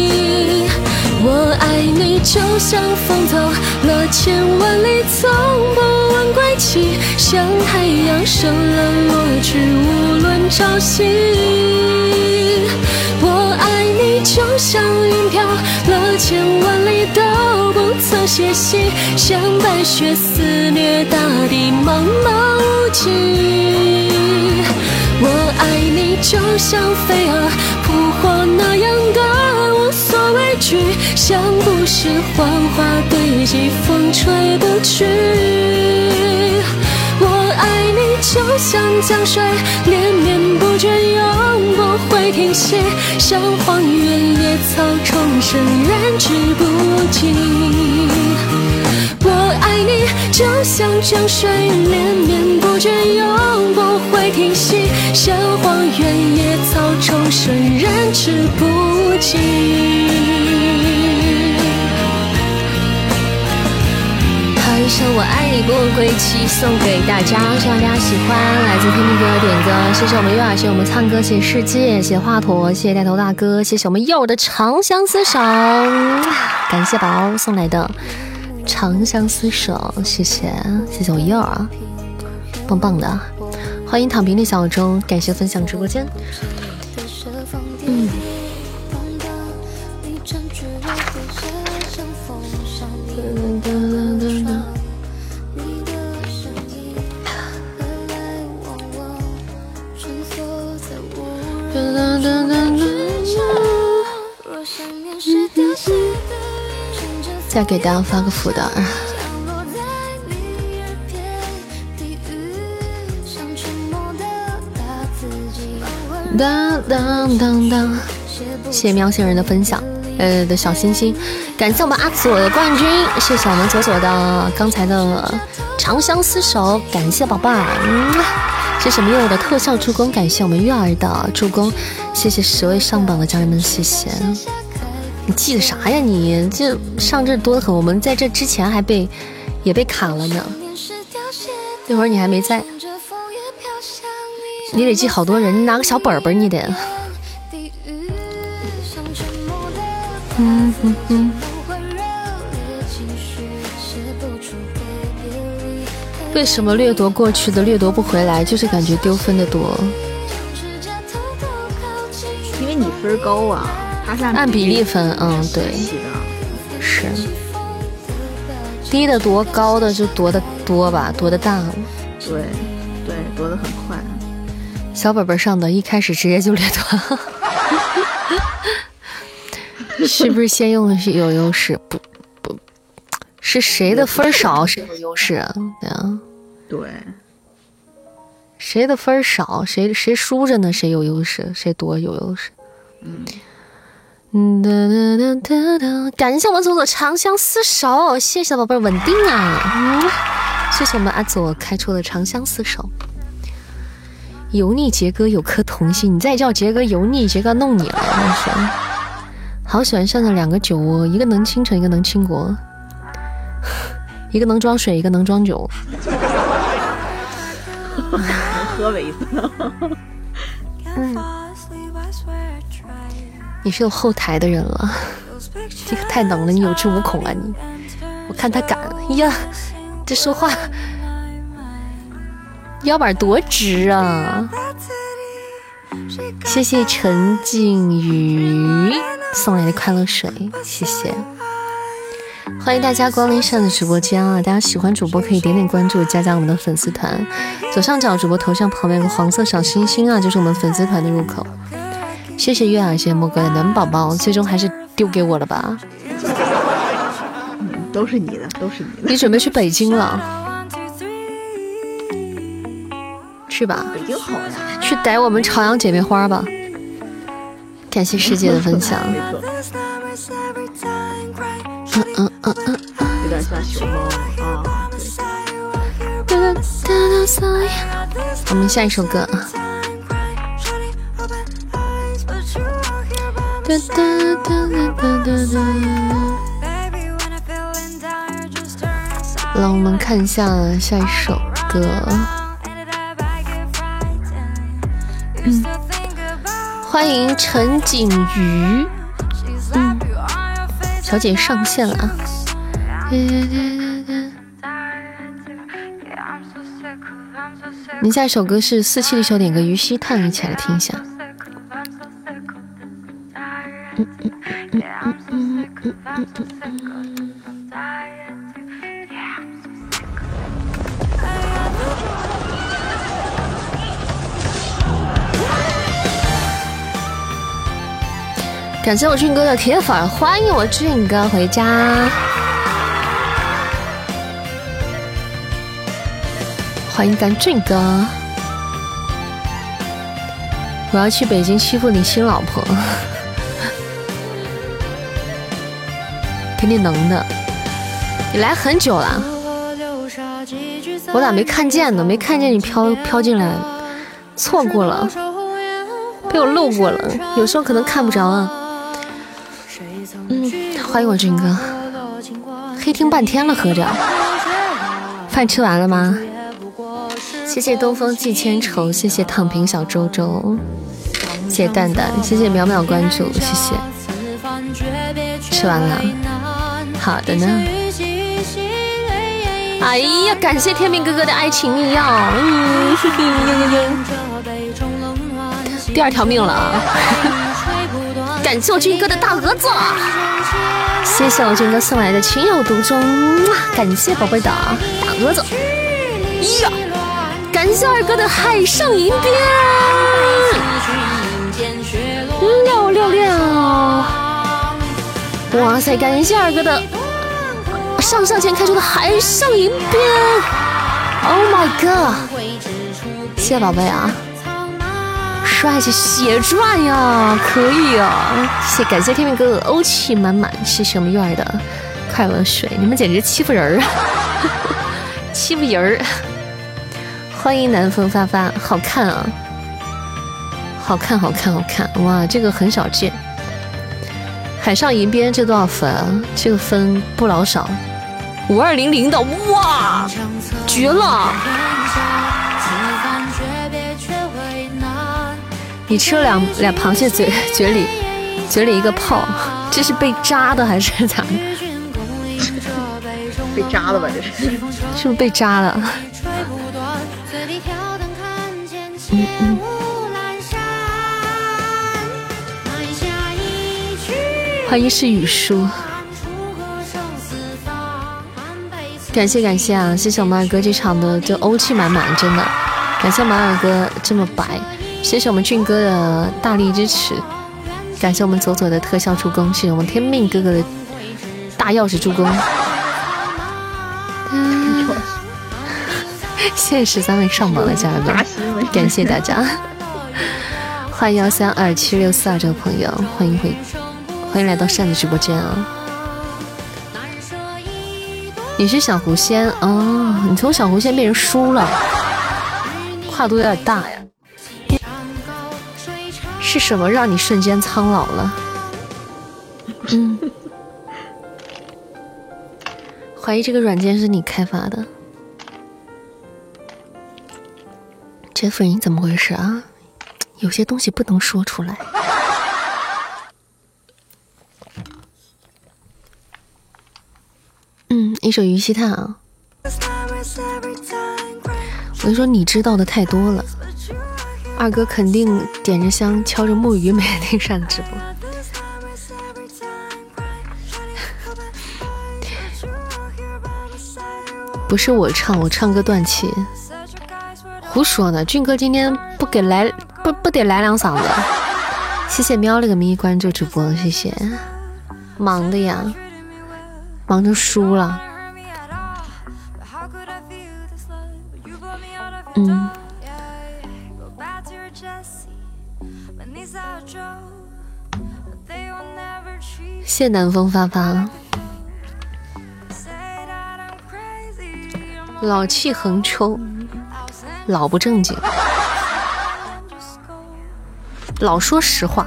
我爱你，就像风走了千万里，从不问归期，像太阳升了落去，无论朝夕。我爱你就像云飘了千万里都不曾歇息，像白雪肆虐大地茫茫无际。我爱你，就像飞蛾扑火那样的畏惧，像不是黄花堆积，风吹不去。我爱你，就像江水连绵不绝，永不会停息，像荒原野草重生，燃之不尽。爱你，就像江水连绵不绝，永不会停息，像荒原野草重生，燃之不尽。好一首我爱你不归期送给大家，希望大家喜欢。来自天地哥点歌，谢谢我们月儿，谢谢我们唱歌，谢谢世界，谢谢华佗，谢谢带头大哥，谢谢我们柚儿的长相厮守，感谢宝送来的长相厮守，谢谢谢谢我柚儿啊，棒棒的，欢迎躺平的小钟，感谢分享直播间。嗯。再给大家发个福袋。当当当当，谢谢喵星人的分享，呃的小心心，感谢我们阿左的冠军，谢谢我们左左的刚才的长相厮守，感谢宝贝儿，谢谢我们月儿的特效助攻，感谢我们月儿的助攻，谢谢十位上榜的家人们，谢谢。你记得啥呀？你这上这多的很，我们在这之前还被也被砍了呢。那会儿你还没在，你得记好多人，你拿个小本本，你得。嗯嗯嗯。为什么掠夺过去的掠夺不回来？就是感觉丢分的多。因为你分高啊。按比例分，嗯，对，是低的多，高的就夺的多吧，夺的大。对，对，夺的很快。小本本上的一开始直接就掠夺，是不是先用是有优势？不不，是谁的分少谁有优势啊？对啊，对，谁的分少谁谁输着呢？谁有优势？谁多有优势？嗯。哒哒哒哒哒！感谢我们左左长相厮守，谢谢宝贝稳定啊！嗯，谢谢谢我们阿左开出的长相厮守。油腻杰哥有颗童心，你再叫杰哥油腻，杰哥弄你了！我说，好喜欢上的两个酒窝，一个能倾城，一个能倾国，一个能装水，一个能装酒。喝为意思。嗯，你是有后台的人了，这个太能了，你有恃无恐啊你！我看他敢，呀，这说话。腰板多直啊！谢谢陈静宇送来的快乐水，谢谢！欢迎大家光临扇子直播间啊！大家喜欢主播可以点点关注，加加我们的粉丝团。左上角主播头像旁边有个黄色小星星啊，就是我们粉丝团的入口。谢谢月儿，谢谢莫哥的暖宝宝，最终还是丢给我了吧？都是你的，都是你的。你准备去北京了？去吧，北京好呀！去逮我们朝阳姐妹花吧！感谢世界的 分享。嗯嗯嗯嗯，有点像熊猫啊。我们下一首歌啊。来，我们看一下下一首歌。嗯，欢迎陈景瑜，嗯，小姐上线了啊！您下一首歌是四七的小点歌《于西叹》，一起来听一下。感谢我俊哥的铁粉，欢迎我俊哥回家，欢迎咱俊哥。我要去北京欺负你新老婆，肯定能的。你来很久了，我咋没看见呢？没看见你飘飘进来，错过了，被我漏过了。有时候可能看不着啊。欢迎我军哥，黑听半天了，合着饭吃完了吗？谢谢东风寄千愁，谢谢躺平小周周，谢谢蛋蛋，谢谢淼淼关注，谢谢。吃完了，好的呢。哎呀，感谢天明哥哥的爱情密钥，嗯，第二条命了啊！感谢我俊哥的大蛾子。谢谢我军哥送来的情有独钟，感谢宝贝的大蛾子，呀！感谢二哥的海上银鞭，六六六！哇塞，感谢二哥的上上签开出的海上银鞭，Oh my god！谢谢宝贝啊！帅气血赚呀，可以啊！谢感谢天明哥哥欧气满满，谢谢我们月儿的快乐水，你们简直欺负人儿，欺负人儿！欢迎南风发发，好看啊，好看，好看，好看！哇，这个很少见。海上银边这多少分？啊？这个分不老少，五二零零的，哇，绝了！你吃了两两螃蟹，嘴嘴里嘴里一个泡，这是被扎的还是咋的？被扎了吧？这是是不是被扎了？嗯嗯。欢迎是雨叔，感谢感谢啊！谢谢我们二哥这场的就欧气满满，真的感谢我们二哥这么白。谢谢我们俊哥的大力支持，感谢我们左左的特效助攻，谢谢我们天命哥哥的大钥匙助攻。谢谢十三位上榜的家人们，感谢大家。欢迎幺三二七六四二这个朋友，欢迎回，欢迎来到扇子直播间啊！你是小狐仙哦，你从小狐仙变成书了，跨度有点大呀。是什么让你瞬间苍老了？嗯，怀疑这个软件是你开发的。杰夫，你怎么回事啊？有些东西不能说出来。嗯，一首《鱼溪叹》啊。我跟你说，你知道的太多了。二哥肯定点着香，敲着木鱼，每天上直播。不是我唱，我唱歌断气。胡说呢！俊哥今天不给来不不得来两嗓子？谢谢喵了个咪关注主播，谢谢。忙的呀，忙成输了。谢南风发发，老气横秋。老不正经，老说实话。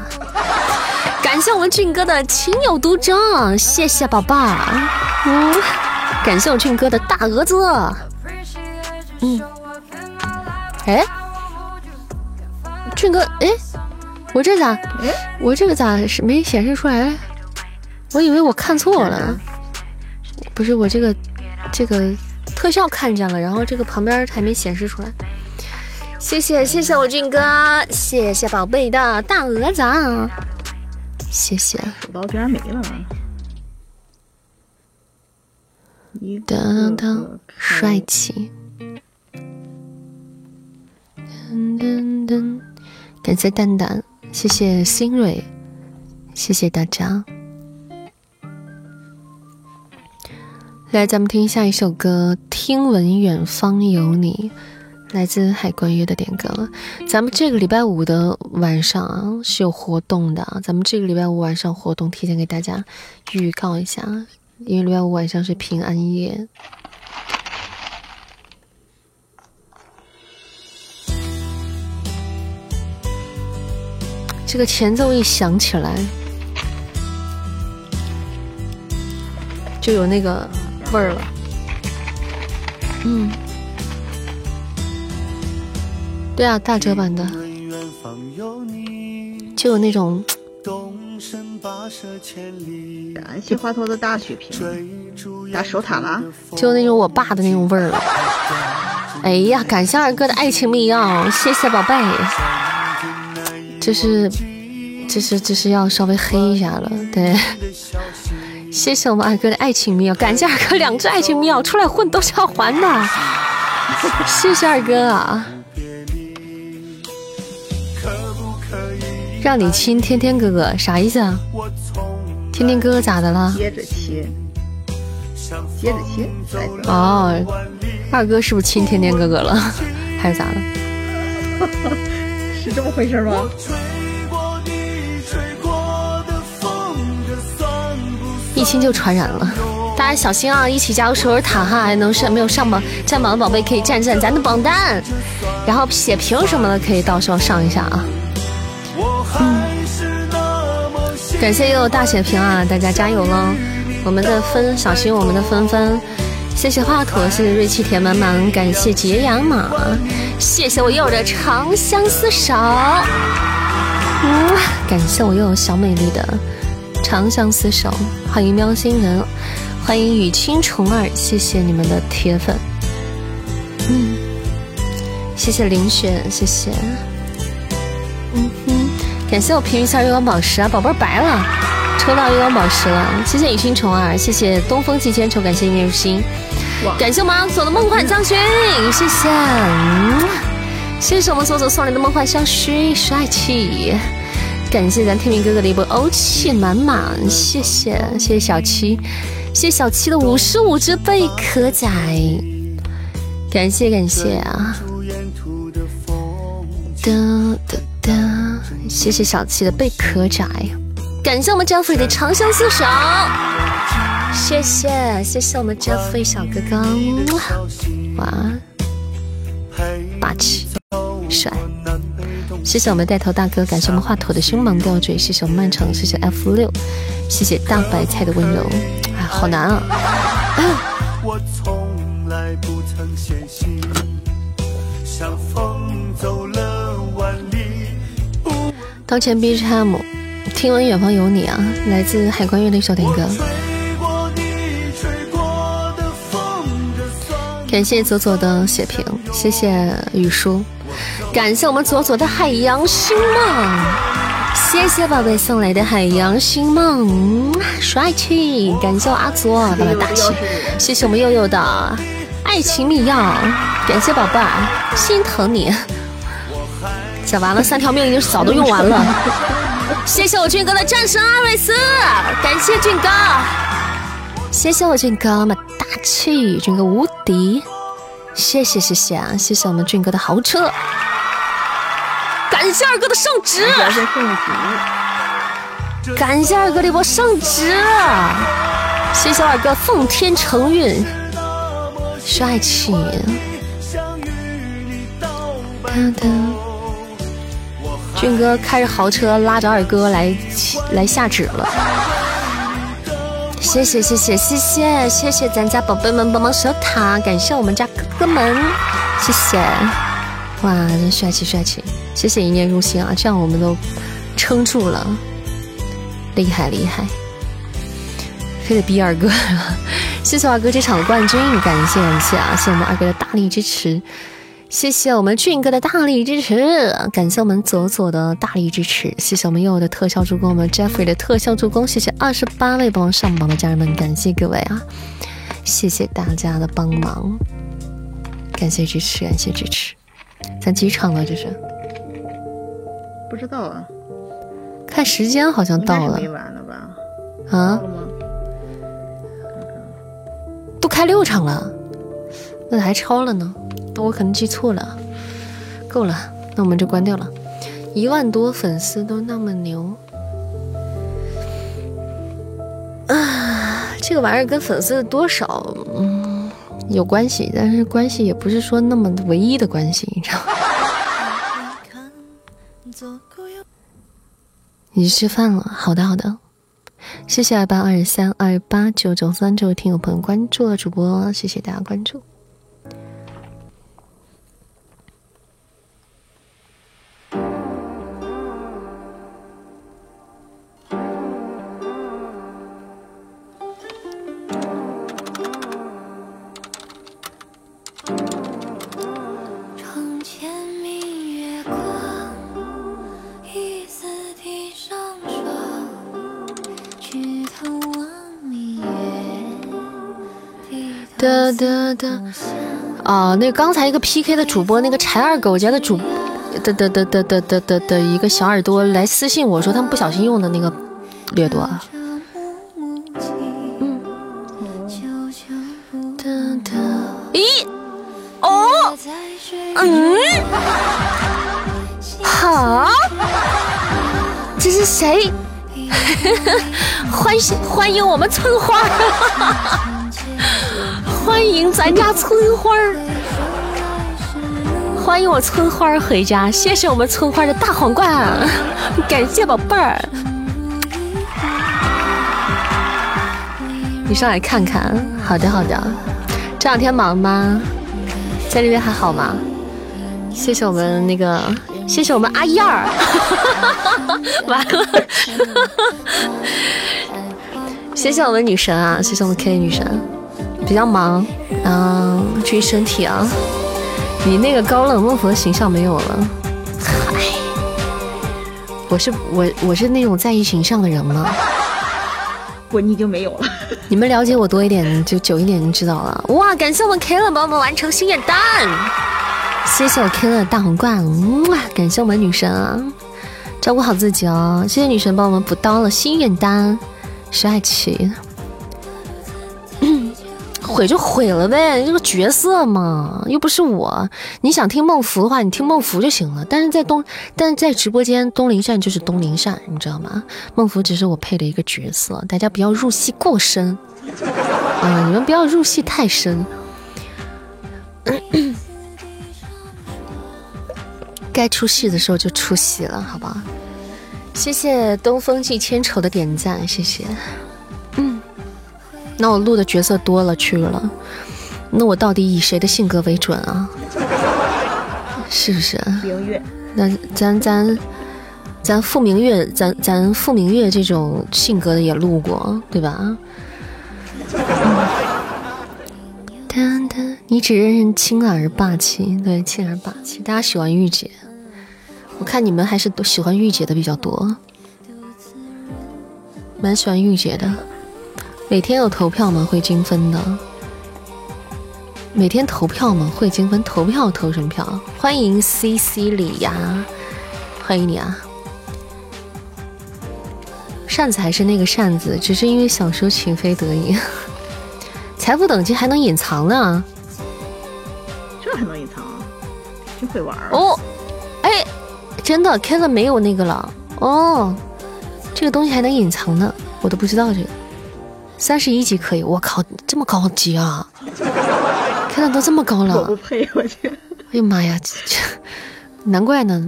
感谢我们俊哥的情有独钟，谢谢宝宝。嗯，感谢我俊哥的大蛾子。嗯，哎，俊哥，哎，我这咋？哎，我这个咋是没显示出来？我以为我看错了。不是我这个，这个。特效看见了，然后这个旁边还没显示出来。谢谢谢谢我俊哥，谢谢宝贝的大鹅掌，谢谢。刀居然没了。噔噔，帅气。噔噔噔，感谢蛋蛋，谢谢新蕊，谢谢大家。来，咱们听下一首歌，《听闻远方有你》，来自海关月的点歌。咱们这个礼拜五的晚上啊是有活动的，咱们这个礼拜五晚上活动提前给大家预告一下，因为礼拜五晚上是平安夜。这个前奏一响起来，就有那个。味儿了，嗯，对啊，大折版的，就有那种，感谢华佗的大血瓶，打守塔了？就那种我爸的那种味儿了。哎呀，感谢二哥的爱情密钥，谢谢宝贝。这是，这是，这是要稍微黑一下了，对。谢谢我们二哥的爱情密钥，感谢二哥两只爱情密钥，出来混都是要还的。谢谢二哥啊！让你亲天天哥哥啥意思啊？天天哥哥咋的了？接着亲，接着亲。哦，二哥是不是亲天天哥哥了？还是咋了？是这么回事吗？亲就传染了，大家小心啊！一起加入守尔塔哈，还能上没有上榜占榜的宝贝可以占占咱的榜单，然后血瓶什么的可以到时候上一下啊。嗯，感谢又有大血瓶啊，大家加油喽！我们的分，小心我们的芬芬，谢谢华佗，谢谢瑞气甜满满，感谢杰阳马，谢谢我又有的长相厮守，嗯，感谢我又有小美丽的。长相厮守，欢迎喵星人，欢迎雨清虫儿，谢谢你们的铁粉，嗯，谢谢林雪，谢谢，嗯哼，感谢我皮皮虾月光宝石啊，宝贝儿白了，抽到月光宝石了，谢谢雨清虫儿，谢谢东风寄千愁，感谢一念入心，感谢我们阿左的梦幻香薰，谢谢，嗯谢谢我们左左送来的梦幻香薰，帅气。感谢咱天明哥哥的一波欧气满满，谢谢谢谢小七，谢谢小七的五十五只贝壳仔，感谢感谢啊！谢谢小七的贝壳仔，感谢我们 Jeffrey 的长相厮守，谢谢谢谢我们 Jeffrey 小哥哥，哇，霸气帅！谢谢我们带头大哥，感谢我们华佗的凶芒吊坠，谢谢我们漫长，谢谢 F 六，谢谢大白菜的温柔，哎，好难啊！当前 BGM，听闻远方有你啊，来自海关乐队小点歌。感谢左左的血瓶，谢谢雨叔，感谢我们左左的海洋星梦，谢谢宝贝送来的海洋星梦，帅气！感谢我阿左爸爸大气，谢谢我们悠悠的爱情密钥，感谢宝贝儿，心疼你。讲完了，三条命已经早都用完了。谢谢我俊哥的战神阿瑞斯，感谢俊哥，谢谢我俊哥们。大气，俊哥无敌！谢谢谢谢啊，谢谢我们俊哥的豪车，感谢二哥的圣旨，感谢二哥的波圣旨，谢谢二哥奉天承运，帅气！俊哥开着豪车拉着二哥来来下旨了。谢谢谢谢谢谢谢谢咱家宝贝们帮忙守塔，感谢我们家哥哥们，谢谢，哇，真帅气帅气，谢谢一念入心啊，这样我们都撑住了，厉害厉害，非得逼二哥，谢谢二哥这场的冠军，感谢感谢啊，谢谢我们二哥的大力支持。谢谢我们俊哥的大力支持，感谢我们左左的大力支持，谢谢我们悠悠的特效助攻，我们 Jeffrey 的特效助攻，谢谢二十八位帮忙上榜的家人们，感谢各位啊，谢谢大家的帮忙，感谢支持，感谢支持，咱几场了这是？不知道啊，看时间好像到了，没完了吧？啊？都开六场了，那还超了呢？那我可能记错了，够了，那我们就关掉了。一万多粉丝都那么牛啊！这个玩意儿跟粉丝的多少嗯有关系，但是关系也不是说那么唯一的关系，你知道吗？你去吃饭了？好的好的，谢谢二八二三二八九九三这位听友朋友关注了主播，谢谢大家关注。的的的，啊，那刚才一个 PK 的主播，那个柴二狗家的主的的的的的的的一个小耳朵来私信我说，他们不小心用的那个掠夺。嗯。咦？哦？嗯？好？这是谁？欢迎欢迎我们村花。欢迎咱家村花儿，欢迎我村花儿回家，谢谢我们村花的大皇冠，感谢宝贝儿，你上来看看，好的好的，这两天忙吗？在那边还好吗？谢谢我们那个，谢谢我们阿燕儿，完了，谢谢我们女神啊，谢谢我们 K 女神。比较忙，嗯，注意身体啊！你那个高冷孟婆的形象没有了，嗨，我是我我是那种在意形象的人吗？我你就没有了。你们了解我多一点，就久一点就知道了。哇，感谢我们 K 了帮我们完成心愿单，谢谢我 K 了大皇冠，哇，感谢我们女神啊，照顾好自己哦，谢谢女神帮我们补刀了心愿单，帅气。毁就毁了呗，这个角色嘛，又不是我。你想听孟福的话，你听孟福就行了。但是在东，但是在直播间，东林善就是东林善，你知道吗？孟福只是我配的一个角色，大家不要入戏过深啊！你们不要入戏太深。该出戏的时候就出戏了，好吧？谢谢东风寄千愁的点赞，谢谢。嗯，那我录的角色多了去了，那我到底以谁的性格为准啊？是不是？明月，那咱咱咱傅明月，咱咱傅明月这种性格的也录过，对吧？你只认识轻而霸气，对，轻而霸气，大家喜欢御姐。我看你们还是都喜欢御姐的比较多，蛮喜欢御姐的。每天有投票吗？会精分的。每天投票吗？会精分。投票投什么票？欢迎 C C 李呀，欢迎你啊！扇子还是那个扇子，只是因为小时候情非得已。财富等级还能隐藏呢？这还能隐藏？真会玩哦！哎。真的开了没有那个了哦，这个东西还能隐藏呢，我都不知道这个。三十一级可以，我靠，这么高级啊！开到都这么高了，我不配，我去！哎呀妈呀，这难怪呢。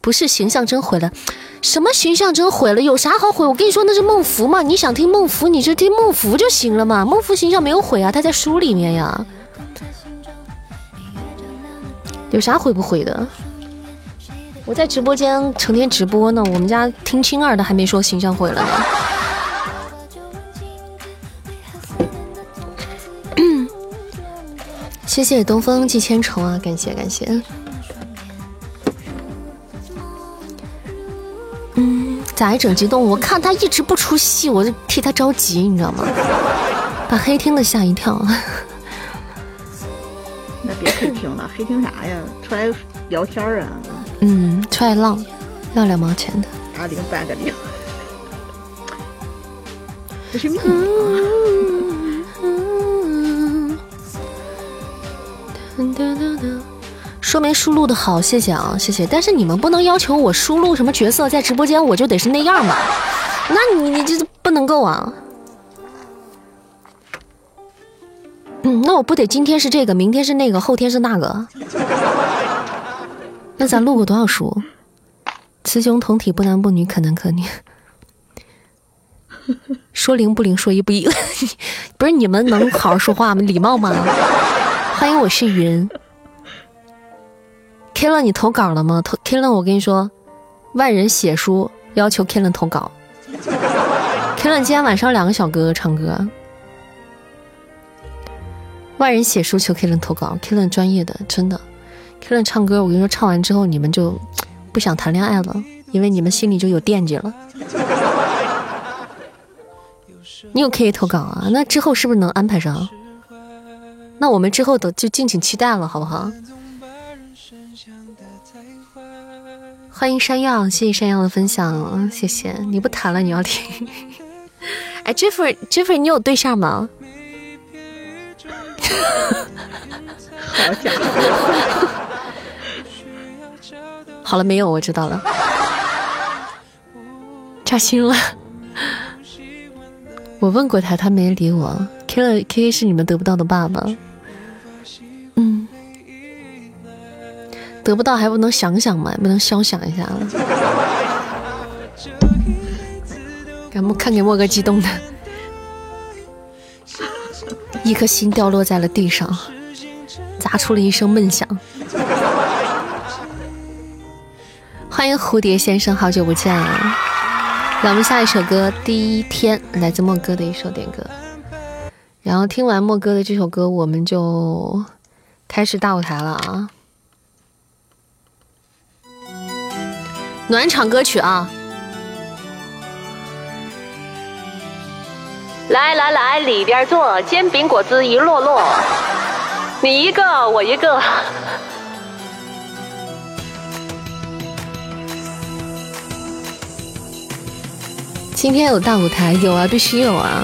不是形象真毁了，什么形象真毁了？有啥好毁？我跟你说那是孟福嘛，你想听孟福你就听孟福就行了嘛。孟福形象没有毁啊，他在书里面呀，有啥毁不毁的？我在直播间成天直播呢，我们家听青二的还没说形象毁了呢。谢谢东风寄千愁啊，感谢感谢。嗯，咋还整激动？我看他一直不出戏，我就替他着急，你知道吗？把黑听的吓一跳。那别黑听了，黑听啥呀？出来聊天啊。嗯，出来浪，要两毛钱的，打零半个零，这是命说明输入的好，谢谢啊，谢谢。但是你们不能要求我输入什么角色，在直播间我就得是那样嘛？那你你这不能够啊？嗯，那我不得今天是这个，明天是那个，后天是那个？那咱录过多少书？雌雄同体，不男不女，可男可女。说灵不灵，说一不一。不是你们能好好说话吗？礼貌吗？欢迎，我是云。Killer，你投稿了吗？投？Killer，我跟你说，万人写书要求 Killer 投稿。Killer 今天晚上两个小哥哥唱歌。万人写书求 Killer 投稿 Killer 专业的，真的。Killer 唱歌，我跟你说，唱完之后你们就不想谈恋爱了，因为你们心里就有惦记了。你有可以投稿啊，那之后是不是能安排上？那我们之后的就敬请期待了，好不好？欢迎山药，谢谢山药的分享，谢谢。你不谈了，你要听？哎，Jeffrey，Jeffrey，你有对象吗？好家伙！好了，没有，我知道了。扎心了。我问过他，他没理我。K 了 K 是你们得不到的爸爸。得不到还不能想想吗？不能消想一下了。看莫看给莫哥激动的，一颗心掉落在了地上，砸出了一声闷响。欢迎蝴蝶先生，好久不见啊！来，我们下一首歌，《第一天》来自莫哥的一首点歌。然后听完莫哥的这首歌，我们就开始大舞台了啊！暖场歌曲啊！来来来，里边坐，煎饼果子一摞摞，你一个我一个。今天有大舞台，有啊，必须有啊！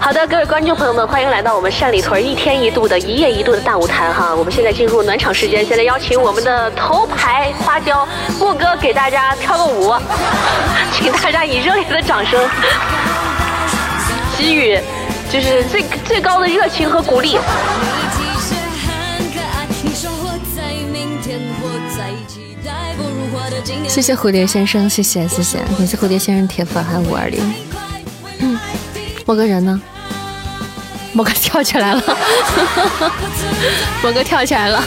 好的，各位观众朋友们，欢迎来到我们单里屯一天一度的一夜一度的大舞台哈！我们现在进入暖场时间，现在邀请我们的头牌花椒莫哥给大家跳个舞，请大家以热烈的掌声给予就是最最高的热情和鼓励。谢谢蝴蝶先生，谢谢谢谢，感谢蝴蝶先生铁粉还有五二零。莫哥人呢？莫哥跳起来了，莫哥跳起来了。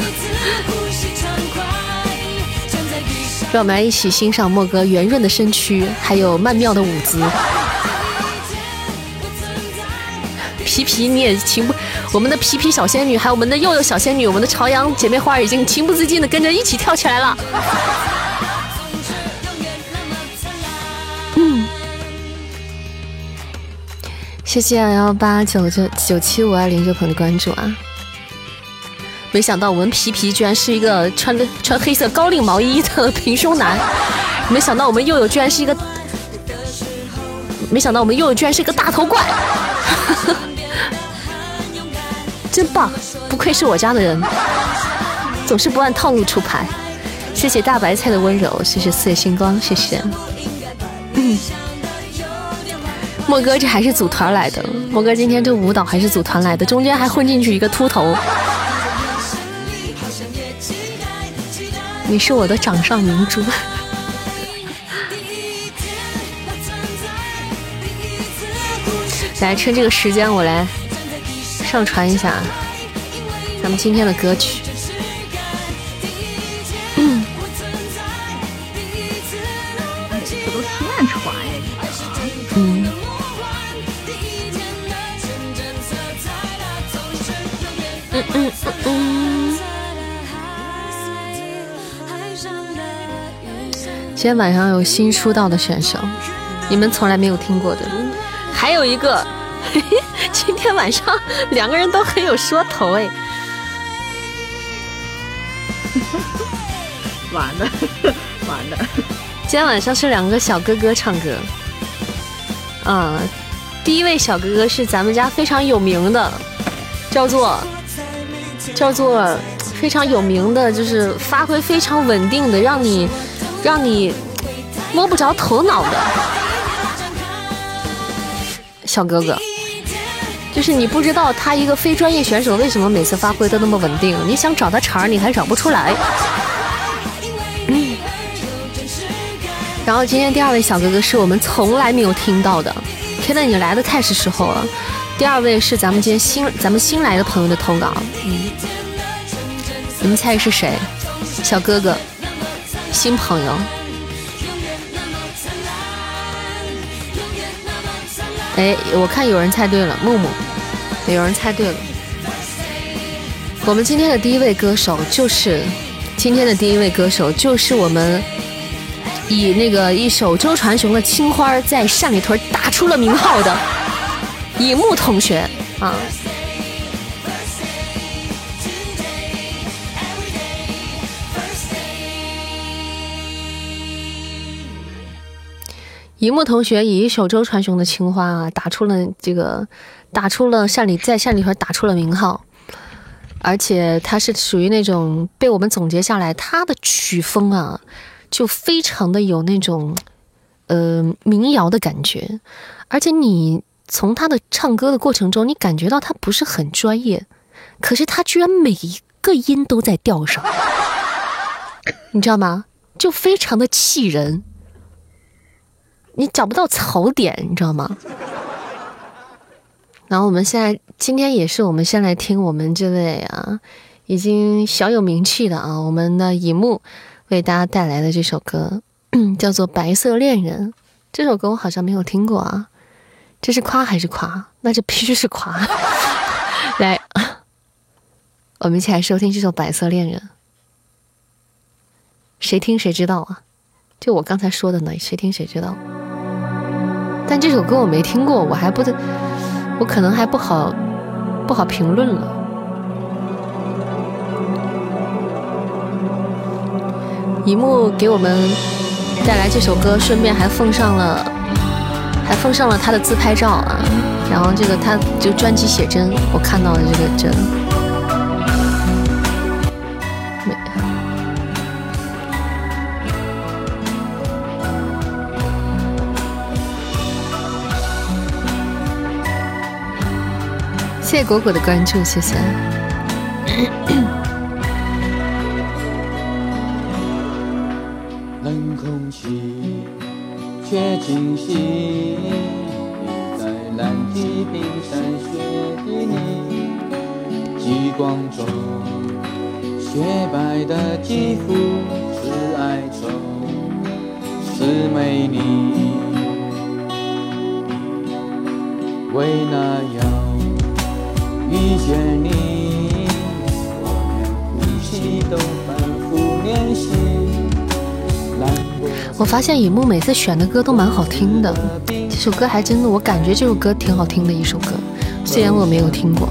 让我们来一起欣赏莫哥圆润的身躯，还有曼妙的舞姿。皮皮你也情不，我们的皮皮小仙女，还有我们的佑佑小仙女，我们的朝阳姐妹花已经情不自禁的跟着一起跳起来了。谢谢幺幺八九九九七五二零这朋友的关注啊！没想到我们皮皮居然是一个穿的穿黑色高领毛衣的平胸男，没想到我们佑佑居然是一个，没想到我们佑佑居然是一个大头怪，真棒！不愧是我家的人，总是不按套路出牌。谢谢大白菜的温柔，谢谢四月星光，谢谢。莫哥，这还是组团来的。莫哥，今天这舞蹈还是组团来的，中间还混进去一个秃头。你是我的掌上明珠。来，趁这个时间，我来上传一下咱们今天的歌曲。今天晚上有新出道的选手，你们从来没有听过的。还有一个，今天晚上两个人都很有说头哎。完了，完了。今天晚上是两个小哥哥唱歌。啊，第一位小哥哥是咱们家非常有名的，叫做叫做非常有名的，就是发挥非常稳定的，让你。让你摸不着头脑的小哥哥，就是你不知道他一个非专业选手为什么每次发挥都那么稳定，你想找他茬儿你还找不出来。然后今天第二位小哥哥是我们从来没有听到的，天呐，你来的太是时候了。第二位是咱们今天新咱们新来的朋友的投稿，嗯，你们猜是谁？小哥哥。新朋友，哎，我看有人猜对了，木木，有人猜对了。我们今天的第一位歌手就是今天的第一位歌手就是我们以那个一首周传雄的《青花》在单里屯打出了名号的尹木同学啊。一木同学以一首周传雄的《青花》啊，打出了这个，打出了单里在单里头打出了名号，而且他是属于那种被我们总结下来，他的曲风啊，就非常的有那种呃民谣的感觉，而且你从他的唱歌的过程中，你感觉到他不是很专业，可是他居然每一个音都在调上，你知道吗？就非常的气人。你找不到槽点，你知道吗？然后我们现在今天也是，我们先来听我们这位啊，已经小有名气的啊，我们的乙木为大家带来的这首歌，叫做《白色恋人》。这首歌我好像没有听过啊，这是夸还是夸？那这必须是夸。来，我们一起来收听这首《白色恋人》，谁听谁知道啊？就我刚才说的呢，谁听谁知道。但这首歌我没听过，我还不得，我可能还不好不好评论了。一木给我们带来这首歌，顺便还奉上了，还奉上了他的自拍照啊，然后这个他就专辑写真，我看到了这个真。谢果果的关注，谢谢。冷空气却清晰，在南极冰山雪地里，极光中雪白的肌肤是哀愁，是美丽，为那样。遇见你，我连呼吸都反复练习。我发现乙木每次选的歌都蛮好听的，这首歌还真的，我感觉这首歌挺好听的一首歌，虽然我没有听过。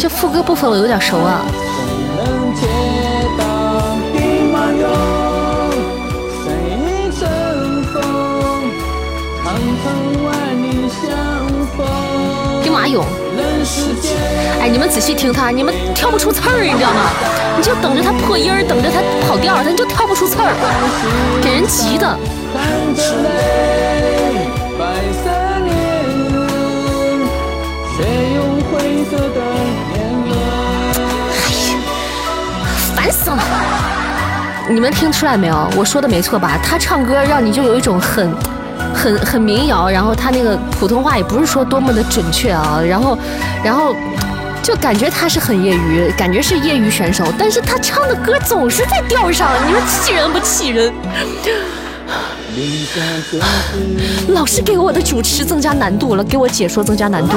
这副歌部分我有点熟啊。兵马俑？哎，你们仔细听他，你们跳不出刺儿，你知道吗？你就等着他破音儿，等着他跑调儿，他就跳不出刺儿，给人急的。你们听出来没有？我说的没错吧？他唱歌让你就有一种很。很很民谣，然后他那个普通话也不是说多么的准确啊，然后，然后就感觉他是很业余，感觉是业余选手，但是他唱的歌总是在调上，你说气人不气人？老是给我的主持增加难度了，给我解说增加难度。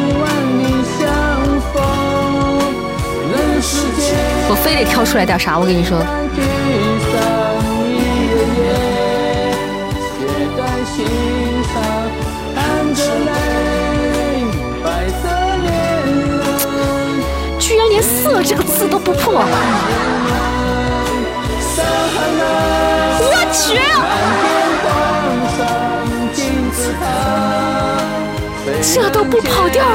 我非得挑出来点啥，我跟你说。居然连“色”这个字都不破！我去！这都不跑调！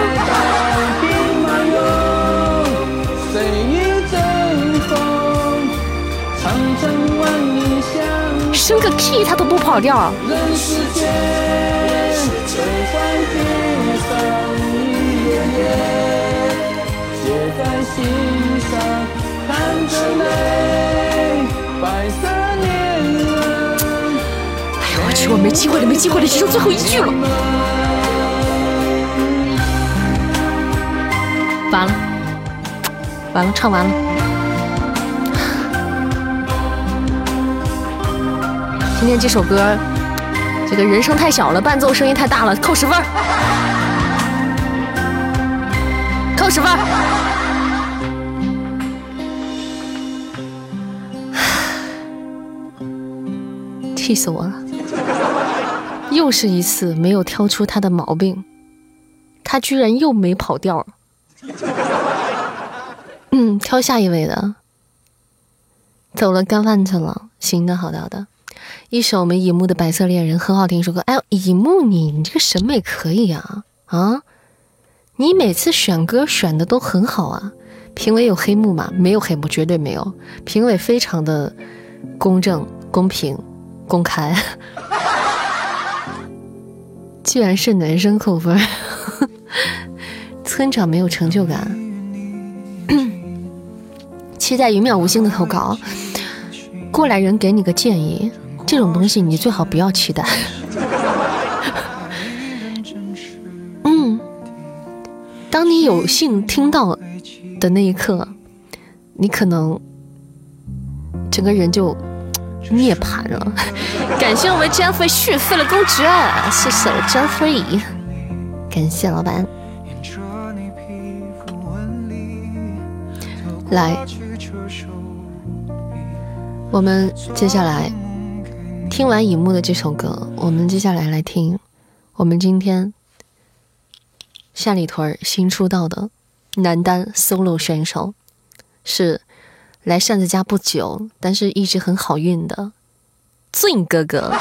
升个 key 他都不跑调！哎呦我去！我没机会了，没机会了，只剩最后一句了。完了，完了，唱完了。今天这首歌，这个人声太小了，伴奏声音太大了，扣十分，扣十分。气死我了！又是一次没有挑出他的毛病，他居然又没跑调。嗯，挑下一位的，走了干饭去了。行的，好的，好的。一首我们乙木的《白色恋人》很好听，一首歌。哎，乙木你你这个审美可以啊啊！你每次选歌选的都很好啊。评委有黑幕吗？没有黑幕，绝对没有。评委非常的公正公平。公开，居然是男生扣分，村长没有成就感。期待云淼无心的投稿。过来人给你个建议，这种东西你最好不要期待。嗯，当你有幸听到的那一刻，你可能整个人就涅槃了。感谢我们 Jeffrey 续费了公爵，谢谢 Jeffrey，感谢老板。来，我们接下来听完乙木的这首歌，我们接下来来听我们今天下里屯新出道的男单 solo 选手，是来扇子家不久，但是一直很好运的 Zin 哥哥。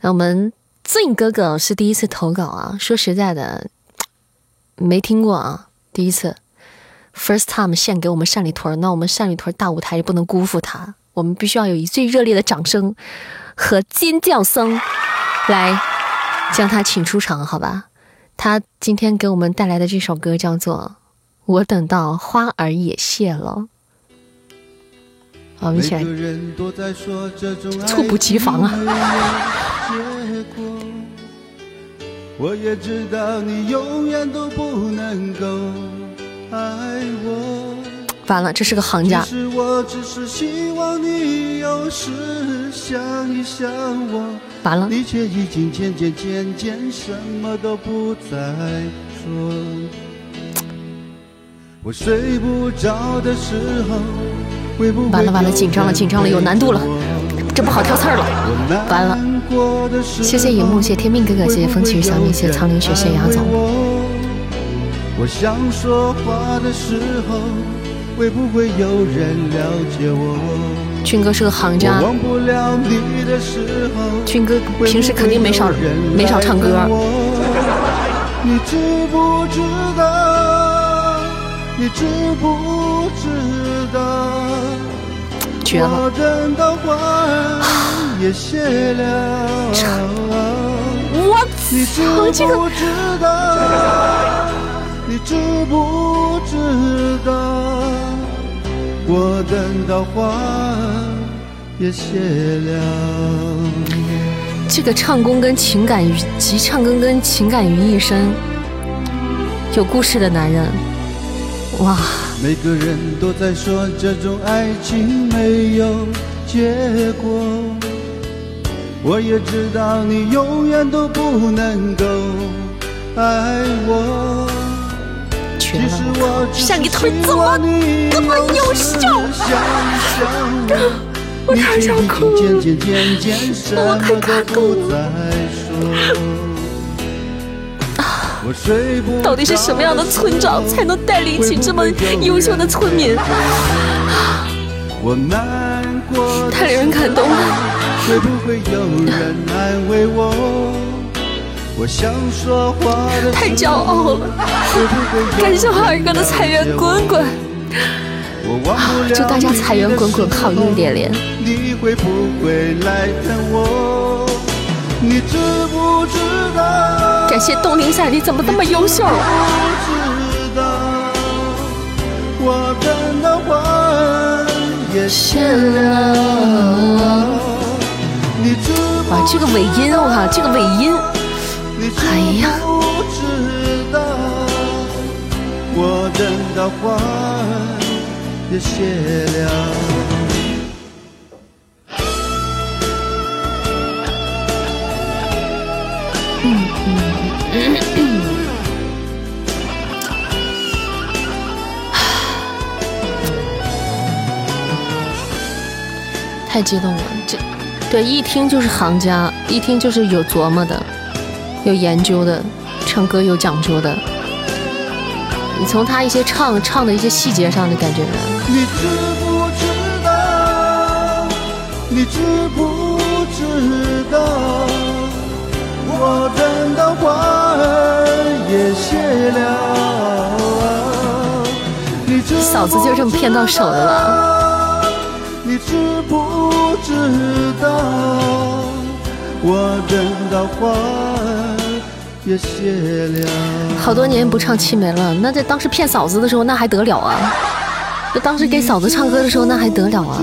那我们 Zin 哥哥是第一次投稿啊，说实在的，没听过啊，第一次。First time 献给我们单里屯，那我们单里屯大舞台也不能辜负他，我们必须要有以最热烈的掌声和尖叫声来将他请出场，好吧？他今天给我们带来的这首歌叫做《我等到花儿也谢了》，我们一起来，猝不及防啊！我也知道你永远都不能够。爱我。完了，这是个行家。完了。完了完了，紧张了紧张了，有难度了，这不好挑刺儿了。完了。谢谢荧幕，谢谢天命哥哥，谢谢风起雨小米，谢谢苍林雪，谢谢牙总。我想说话的时候，会不会有人了解我？军哥是个行家。军哥平时肯定没少没少唱歌。你知不知道？你知不知道？绝了！我操！这个。你知不知道，我等到花也谢了。这个唱功跟情感于集唱功跟情感于一身，有故事的男人，哇！每个人都在说这种爱情没有结果，我也知道你永远都不能够爱我。山里屯怎么这么优秀？我太想哭了，我太感动了。到底是什么样的村长才能带领起这么优秀的村民？太令人感动了。太骄傲了！感谢花儿哥的财源滚滚，祝大家财源滚滚，好运连连。感谢东林赛，你怎么那么优秀？哇，这个尾音，我靠，这个尾音。哎呀！我等到花也谢了。嗯。嗯。太激动了，这对一听就是行家，一听就是有琢磨的。有研究的，唱歌有讲究的。你从他一些唱唱的一些细节上的感觉。你知不知道？你知不知道？我等到花儿也谢了。嫂子就这么骗到手的了。你知不知道？我等到花儿。也谢了。好多年不唱七梅了，那在当时骗嫂子的时候，那还得了啊？那当时给嫂子唱歌的时候，那还得了啊！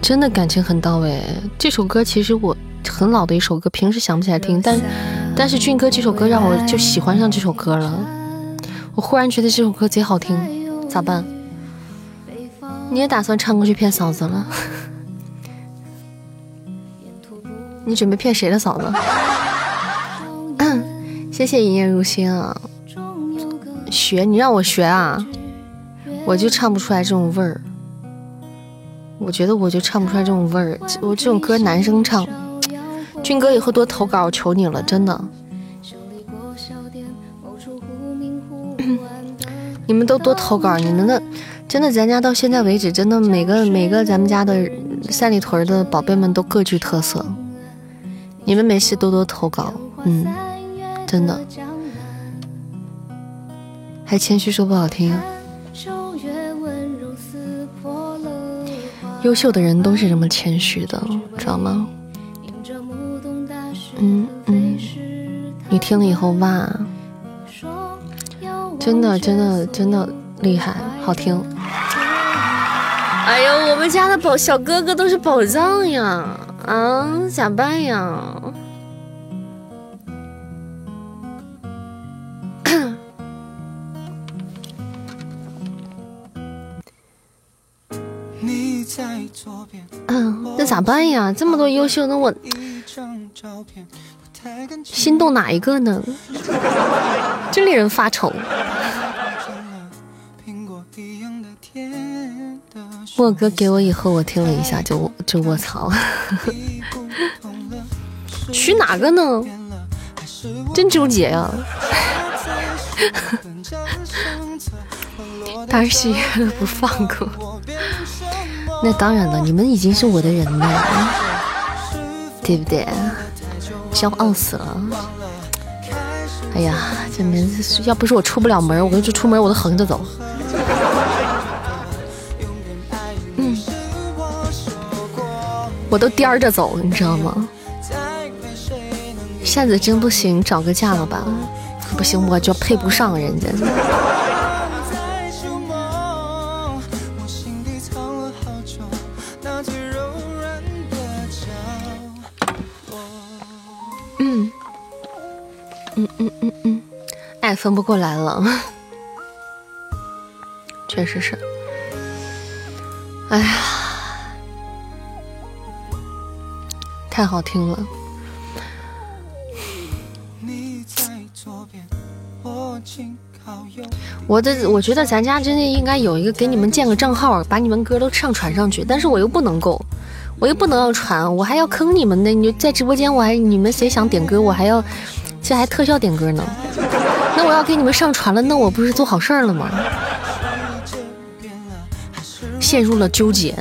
真的感情很到位。这首歌其实我很老的一首歌，平时想不起来听，但但是俊哥这首歌让我就喜欢上这首歌了。我忽然觉得这首歌贼好听，咋办？你也打算唱过去骗嫂子了？你准备骗谁的嫂子？谢谢一念如心啊！学你让我学啊，我就唱不出来这种味儿。我觉得我就唱不出来这种味儿。我这种歌男生唱，俊哥以后多投稿，求你了，真的。你们都多投稿，你们的真的，咱家到现在为止，真的每个每个咱们家的三里屯的宝贝们都各具特色。你们没事多多投稿，嗯，真的。还谦虚说不好听，优秀的人都是这么谦虚的，知道吗？嗯嗯，你听了以后哇，真的真的真的厉害，好听。哎呦，我们家的宝小哥哥都是宝藏呀，啊，咋办呀？嗯，那咋办呀？这么多优秀的我，心动哪一个呢？真令人发愁。莫哥给我以后，我听了一下 就就卧槽，取哪个呢？真纠结呀。大喜不放过。那当然了，你们已经是我的人了，对不对？骄傲死了！哎呀，这门要不是我出不了门，我跟你说出门我都横着走。嗯，我都颠着走，你知道吗？扇子真不行，找个嫁了吧？不行，我就配不上人家。分不过来了，确实是。哎呀，太好听了！我的，我觉得咱家真的应该有一个给你们建个账号，把你们歌都上传上去。但是我又不能够，我又不能要传，我还要坑你们呢。你在直播间，我还你们谁想点歌，我还要这还特效点歌呢。那我要给你们上传了，那我不是做好事儿了吗？陷入了纠结，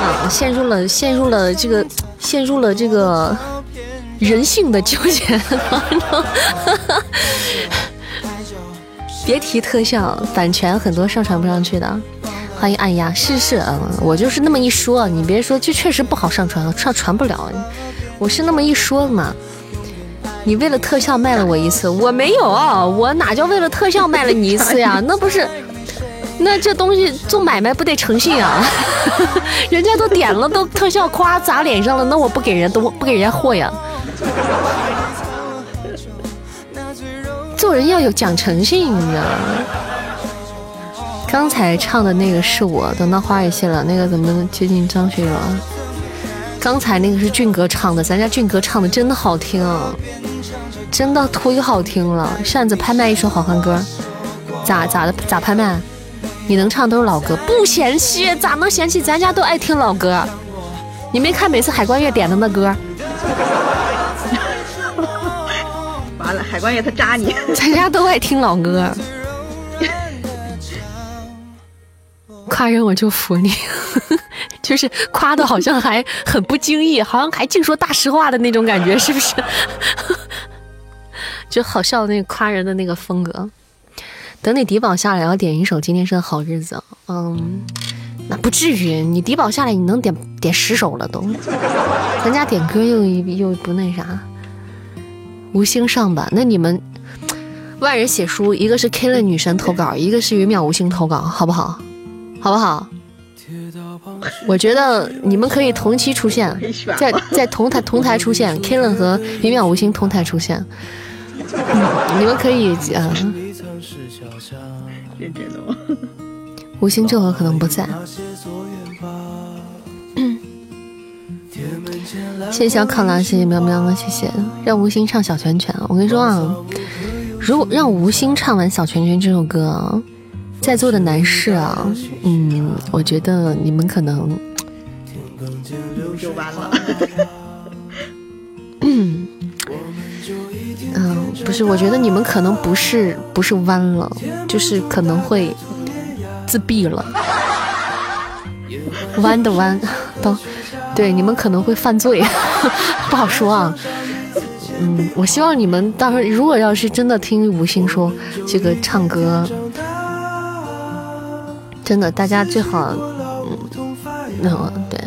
啊，陷入了陷入了这个陷入了这个人性的纠结。别提特效，版权很多上传不上去的。欢迎按压，是是，嗯，我就是那么一说，你别说，就确实不好上传，上传不了。我是那么一说的嘛。你为了特效卖了我一次，我没有，我哪叫为了特效卖了你一次呀？那不是，那这东西做买卖不得诚信啊？人家都点了，都特效夸砸脸上了，那我不给人，都不给人家货呀？做人要有讲诚信，你知道吗？刚才唱的那个是我，等到花也谢了，那个怎么接近张学友？刚才那个是俊哥唱的，咱家俊哥唱的真的好听啊，真的忒好听了。扇子拍卖一首好汉歌，咋咋的咋拍卖？你能唱都是老歌，不嫌弃？咋能嫌弃？咱家都爱听老歌。你没看每次海关月点的那歌？完了，海关月他扎你。咱家都爱听老歌。夸人我就服你。就是夸的好像还很不经意，好像还净说大实话的那种感觉，是不是？就好笑那个夸人的那个风格。等你低保下来，要点一首《今天是个好日子》。嗯，那不至于，你低保下来你能点点十首了都。咱家点歌又又不那啥，无星上吧？那你们外人写书，一个是 K 了女神投稿，一个是云淼无星投稿，好不好？好不好？我觉得你们可以同期出现，在在同台同台出现，K 了和云淼无星同台出现，你们可以啊。认真的吗？无心这会可能不在。谢谢小考拉，谢谢喵喵，谢谢让吴昕唱小拳拳。我跟你说啊，如果让吴昕唱完小拳拳这首歌，在座的男士啊，嗯，我觉得你们可能 就完了。嗯，不是，我觉得你们可能不是不是弯了，就是可能会。自闭了，弯的弯，都对你们可能会犯罪，不好说啊。嗯，我希望你们到时候如果要是真的听吴昕说这个唱歌，真的大家最好，嗯，那对，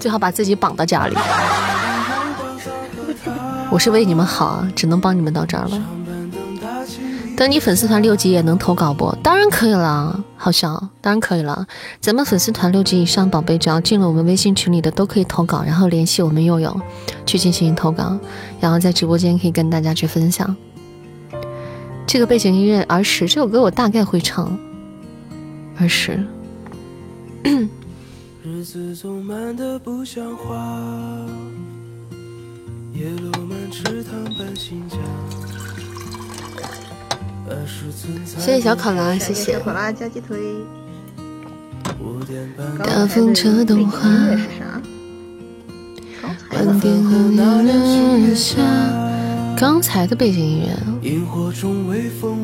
最好把自己绑到家里。我是为你们好啊，只能帮你们到这儿了。等你粉丝团六级也能投稿不？当然可以了，好笑，当然可以了。咱们粉丝团六级以上宝贝，只要进了我们微信群里的都可以投稿，然后联系我们佑佑去进行投稿，然后在直播间可以跟大家去分享。这个背景音乐《儿时》这首歌我大概会唱，《儿时》。日子总慢得不像话谢谢小考拉，谢谢小考拉加鸡腿。大风车动画。刚才的背景音乐。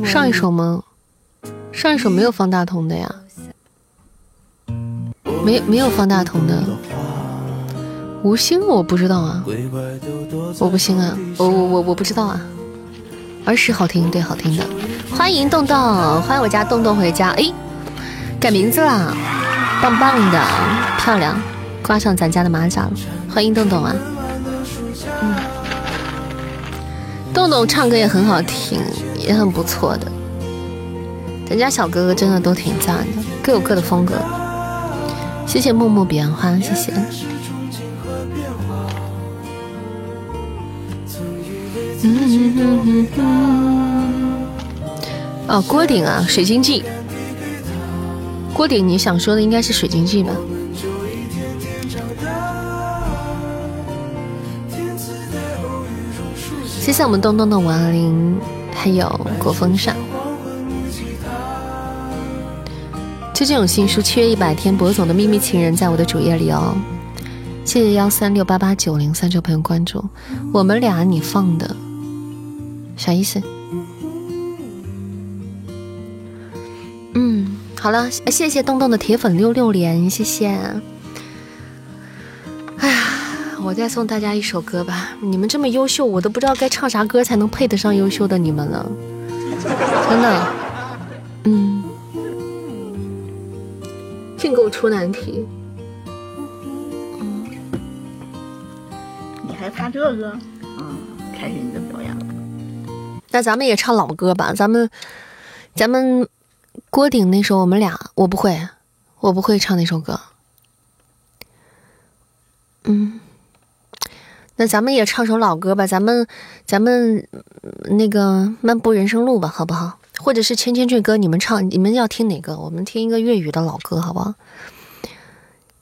上一首吗？上一首没有方大同的呀。没没有方大同的。吴昕我不知道啊。我不信啊，我我我我不知道啊。儿时好听，对，好听的。欢迎洞洞，欢迎我家洞洞回家。哎，改名字啦，棒棒的，漂亮，挂上咱家的马甲了。欢迎洞洞啊，嗯，洞洞唱歌也很好听，也很不错的。咱家小哥哥真的都挺赞的，各有各的风格。谢谢木木彼岸花，谢谢。哦，郭顶啊，《水晶记》。郭顶，你想说的应该是《水晶记》吧？谢谢我们东东的亡灵，还有果风扇。就这种新书《七月一百天》，博总的秘密情人在我的主页里哦。谢谢幺三六八八九零三这朋友关注。我们俩你放的啥意思？嗯，好了，谢谢洞洞的铁粉六六连，谢谢。哎呀，我再送大家一首歌吧。你们这么优秀，我都不知道该唱啥歌才能配得上优秀的你们了。真的，嗯，净给我出难题。嗯，你还怕这个？嗯，开始你的表演了。那咱们也唱老歌吧，咱们，咱们。郭顶那首我们俩我不会，我不会唱那首歌。嗯，那咱们也唱首老歌吧，咱们咱们那个《漫步人生路》吧，好不好？或者是《千千阙歌》，你们唱，你们要听哪个？我们听一个粤语的老歌，好不好？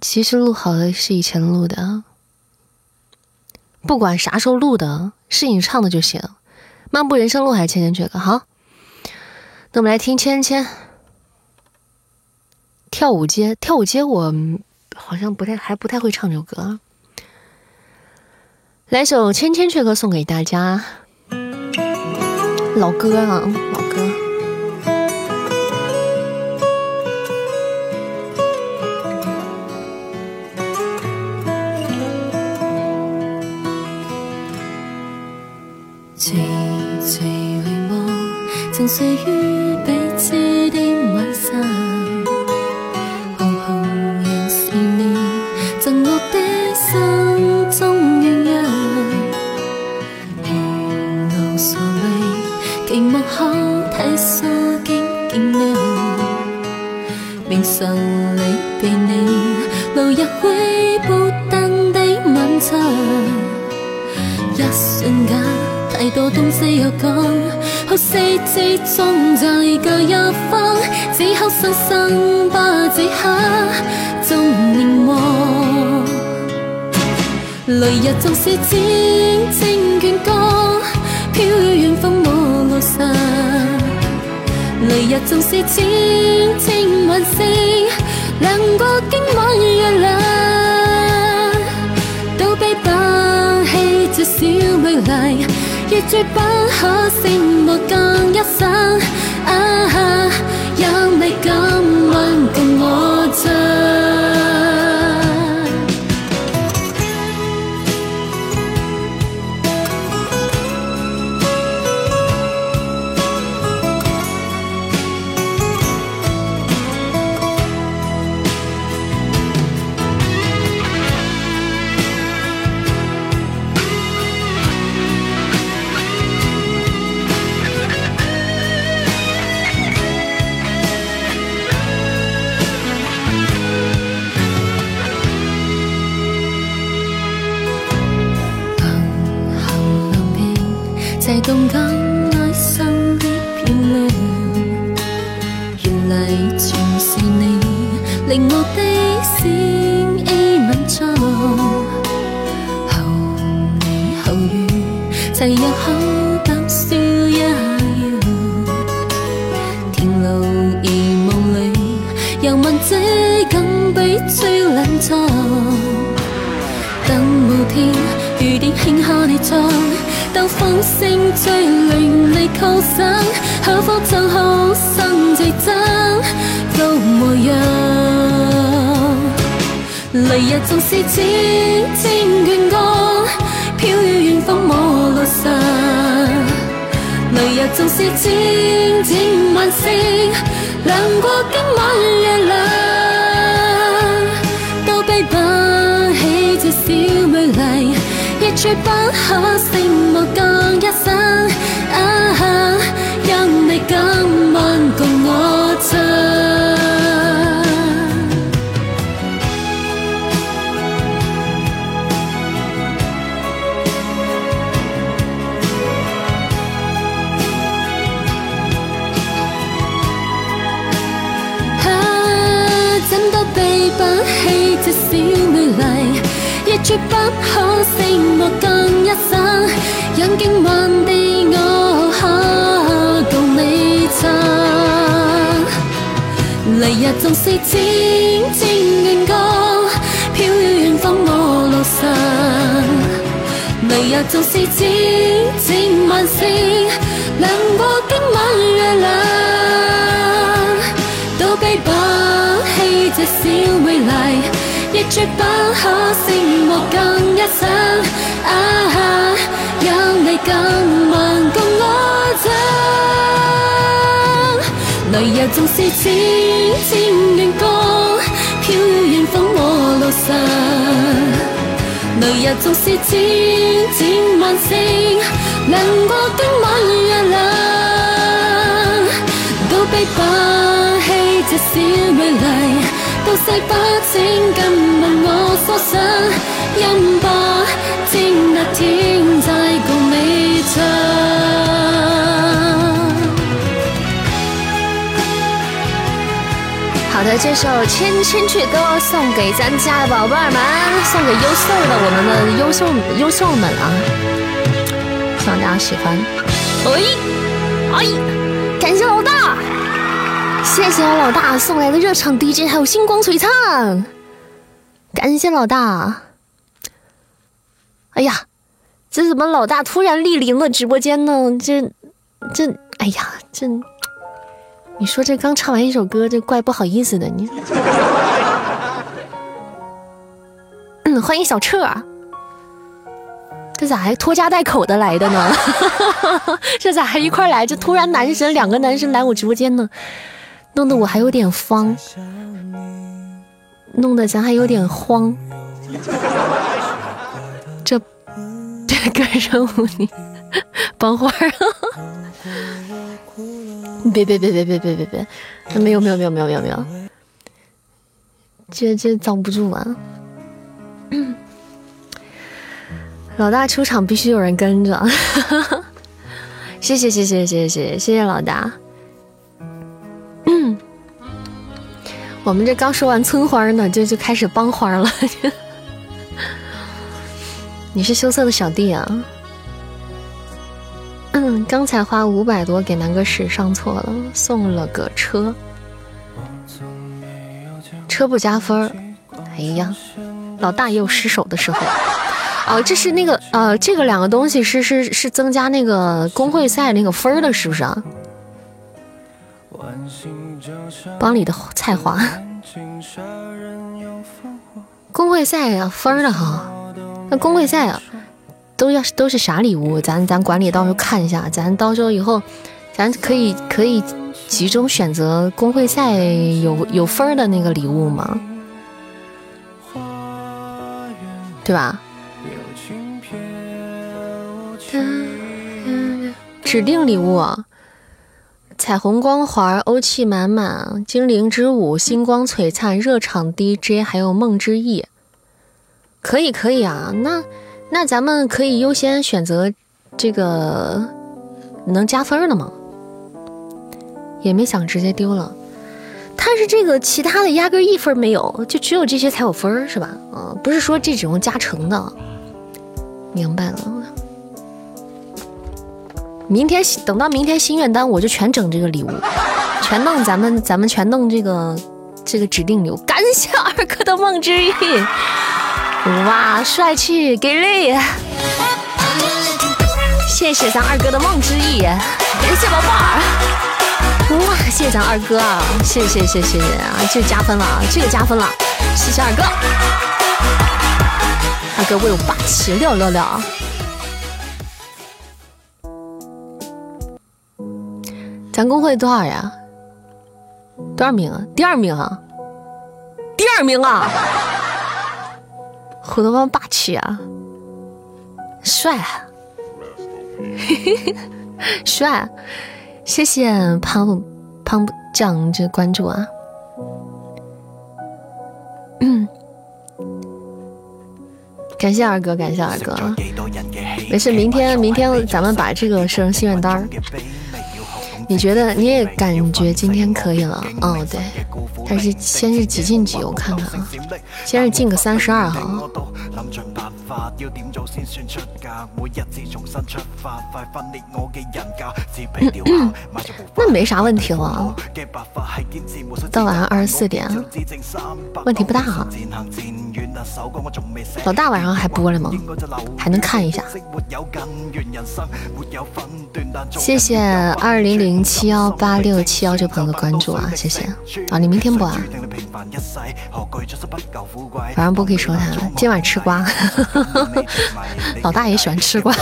其实录好的是以前录的，不管啥时候录的，是你唱的就行。《漫步人生路》还是《千千阙歌》？好，那我们来听《千千》。跳舞街，跳舞街，我好像不太还不太会唱这首歌。来首《千千阙歌》送给大家，老歌啊，老歌。沉碎于彼此的晚上，红红仍是你赠我的心中鸳鸯。如露所畏，寂寞可体恤见见谅。明晨里被你留一去孤单的晚餐，一瞬间太多东西要讲。哭聲之中在各一方，此刻新生吧，這刻縱凝望，雷日縱是千千卷光，飄於遠方我路上，雷日縱是千千晚星，亮過今晚月亮，都比不起這小美麗。亦絕不可消磨更一生，啊哈！你敢問共我唱。动荡令你靠身，可否就好生最真都模樣？雷日縱是靜靜倦歌，飄於遠方我路上。雷日縱是靜靜晚星，亮過今晚月亮，都比不起這小美麗。亦絕不可勝無更一生。今晚共我唱。怎都不起这美丽，亦绝不可死活更一生，万。黎日縱是靜靜願歌，飄於遠方我路上。黎日縱是靜靜晚星，亮過今晚月亮，都比不起這小美麗。亦絕不可勝莫更一生。啊，有你今晚共雷日縱是靜靜願歌，飄於遠方我路上。雷日縱是靜靜晚星，亮過今晚月亮，都比不起這小美麗。到世不清，今晚我所想，音吧，正那天再共你唱。的，这首《千千阙歌》送给咱家的宝贝儿们，送给优秀的我们的优秀优秀们啊！希望大家喜欢。哎哎，感谢老大。谢谢老大送来的热场 DJ，还有星光璀璨，感谢老大。哎呀，这怎么老大突然莅临了直播间呢？这这，哎呀，这你说这刚唱完一首歌，这怪不好意思的你。嗯，欢迎小彻，这咋还拖家带口的来的呢？这咋还一块来？这突然男神两个男神来我直播间呢？弄得我还有点慌，弄得咱还有点慌。这这个任务你 帮花儿，别别别别别别别别，没有没有没有没有没有，这这遭不住啊！老大出场必须有人跟着，谢谢谢谢谢谢谢谢谢谢老大。我们这刚说完村花呢，就就开始帮花了。你是羞涩的小弟啊！嗯，刚才花五百多给南哥使上错了，送了个车，车不加分儿。哎呀，老大也有失手的时候。哦，这是那个呃，这个两个东西是是是增加那个公会赛那个分儿的，是不是啊？帮里的菜花，公会赛呀分儿的哈，那公会赛啊，都要是都是啥礼物？咱咱管理到时候看一下，咱到时候以后，咱可以可以集中选择公会赛有有分的那个礼物吗？对吧？指定礼物。彩虹光环，欧气满满，精灵之舞，星光璀璨，热场 DJ，还有梦之翼，可以可以啊，那那咱们可以优先选择这个能加分的吗？也没想直接丢了，但是这个其他的压根一分没有，就只有这些才有分是吧？啊，不是说这种加成的，明白了。明天等到明天心愿单，我就全整这个礼物，全弄咱们咱们全弄这个这个指定礼物。感谢二哥的梦之翼，哇，帅气给力！谢谢咱二哥的梦之翼，感谢宝贝儿，哇，谢谢咱二哥，谢谢谢谢谢谢啊，这加分了啊，这个加分了，谢谢二哥，二哥威武霸气，六六六。咱公会多少呀？多少名啊？第二名啊！第二名啊！虎头帮霸气啊！帅，帅！谢谢胖胖酱这关注啊！嗯，感谢二哥，感谢二哥。没事，明天明天咱们把这个设成心愿单儿。你觉得你也感觉今天可以了？哦，对，但是先是几进几，我看看啊，先是进个三十二哈。要点做先算出格每一次重新出发快分裂我嘅人格自卑掉吧那没啥问题了。到晚上二十四点问题不大哈老大晚上还播了吗？还能看一下。谢谢二零零七幺八六七幺这朋友的关注啊谢谢。啊你明天播啊？晚上播可以说他今晚吃瓜。老大也喜欢吃瓜，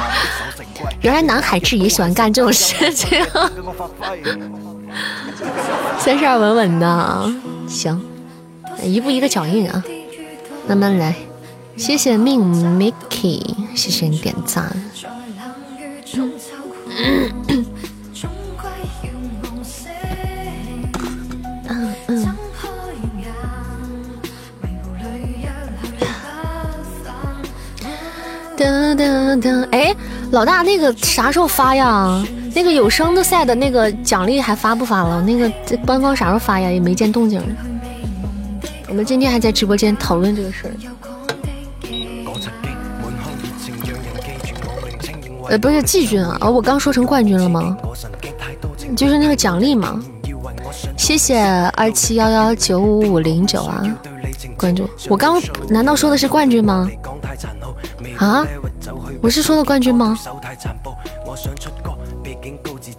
原来南海志也喜欢干这种事情。三十二稳稳的，行，一步一个脚印啊，慢慢来。谢谢命 Mickey，谢谢你点赞。噔噔噔！哎，老大，那个啥时候发呀？那个有声的赛的那个奖励还发不发了？那个这官方啥时候发呀？也没见动静。我们今天还在直播间讨论这个事儿。呃，不是季军啊！我刚说成冠军了吗？就是那个奖励嘛。谢谢二七幺幺九五五零九啊，关注。我刚难道说的是冠军吗？啊！我是说的冠军吗？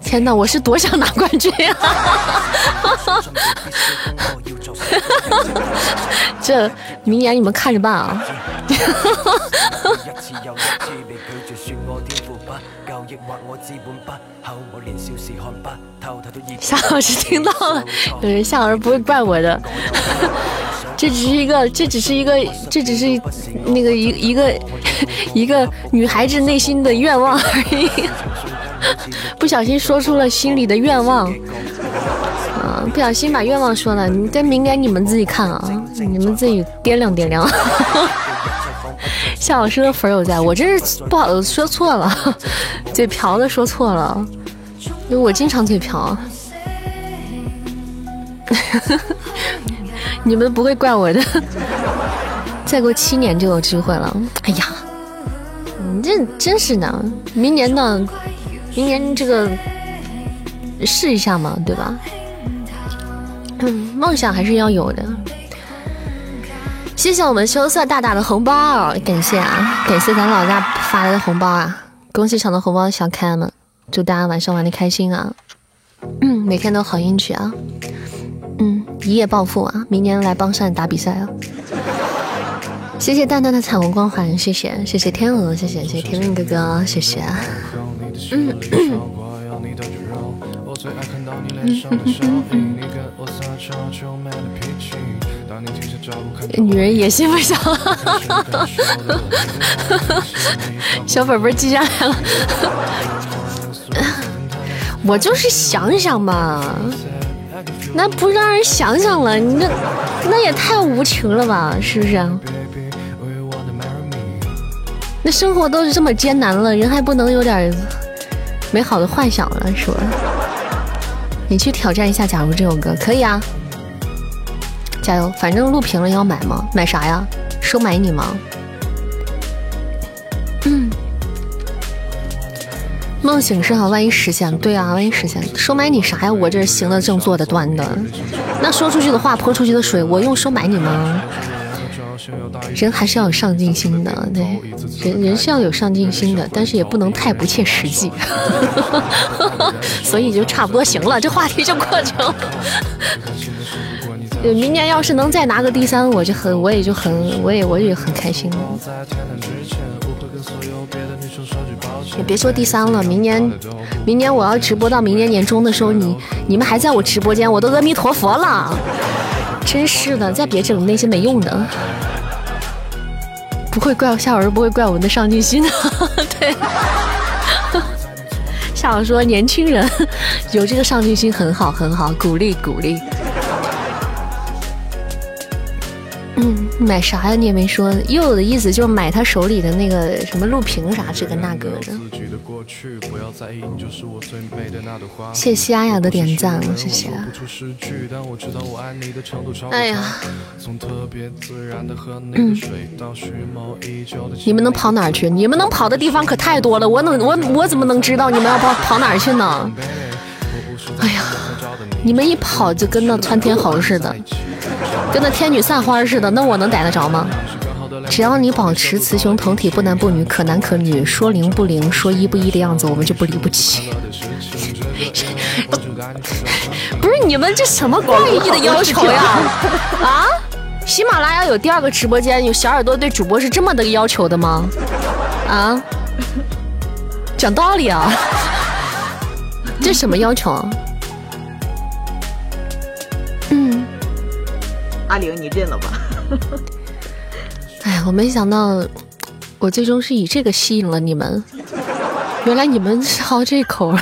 天哪，我是多想拿冠军呀！这明年你们看着办啊！夏老师听到了，有人夏老师不会怪我的。这只是一个，这只是一个，这只是那个一一个一个女孩子内心的愿望而已，不小心说出了心里的愿望，啊，不小心把愿望说了，你这敏感你们自己看啊，你们自己掂量掂量。夏老师的粉有在，我这是不好说错了，嘴瓢的说错了，因为我经常嘴瓢。你们不会怪我的，再过七年就有机会了。哎呀，你这真是的，明年呢？明年这个试一下嘛，对吧？嗯，梦想还是要有的。谢谢我们羞涩大大的红包，感谢啊，感谢咱老大发来的红包啊！恭喜抢到红包的小可爱们，祝大家晚上玩的开心啊！嗯，每天都好运气啊！嗯，一夜暴富啊！明年来帮上打比赛啊！谢谢淡淡的彩虹光环，谢谢谢谢天鹅，谢谢谢谢天命哥哥，谢谢。嗯。女人野心 不小，小本本记下来了。我就是想想嘛，那不让人想想了，你那那也太无情了吧，是不是？那生活都是这么艰难了，人还不能有点美好的幻想了，是吧？你去挑战一下，假如这首歌可以啊。加油！反正录屏了要买吗？买啥呀？收买你吗？嗯，梦醒是好，万一实现，对啊，万一实现，收买你啥呀？我这行得正坐的端的，那说出去的话泼出去的水，我用收买你吗？人还是要有上进心的，对，人人是要有上进心的，但是也不能太不切实际，所以就差不多行了，这话题就过去了。明年要是能再拿个第三，我就很，我也就很，我也我也很开心了。别说第三了，明年，明年我要直播到明年年终的时候，你你们还在我直播间，我都阿弥陀佛了。真是的，再别整那些没用的。不会怪夏老师，不会怪我们的上进心的。对，夏老师说年轻人 有这个上进心很好很好，鼓励鼓励。买啥呀？你也没说。又有的意思就是买他手里的那个什么录屏啥这个那个的。谢谢阿雅的点赞，谢谢。哎呀，嗯，你们能跑哪儿去？你们能跑的地方可太多了，我能我我怎么能知道你们要跑跑哪儿去呢？哎呀，你们一跑就跟那窜天猴似的。跟那天女散花似的，那我能逮得着吗？只要你保持雌雄同体，不男不女，可男可女，说灵不灵，说一不一的样子，我们就不离不弃。不是你们这什么怪异的要求呀？啊？喜马拉雅有第二个直播间，有小耳朵对主播是这么的要求的吗？啊？讲道理啊？这什么要求？嗯。阿玲，你认了吧？哎呀，我没想到，我最终是以这个吸引了你们。原来你们是好这口。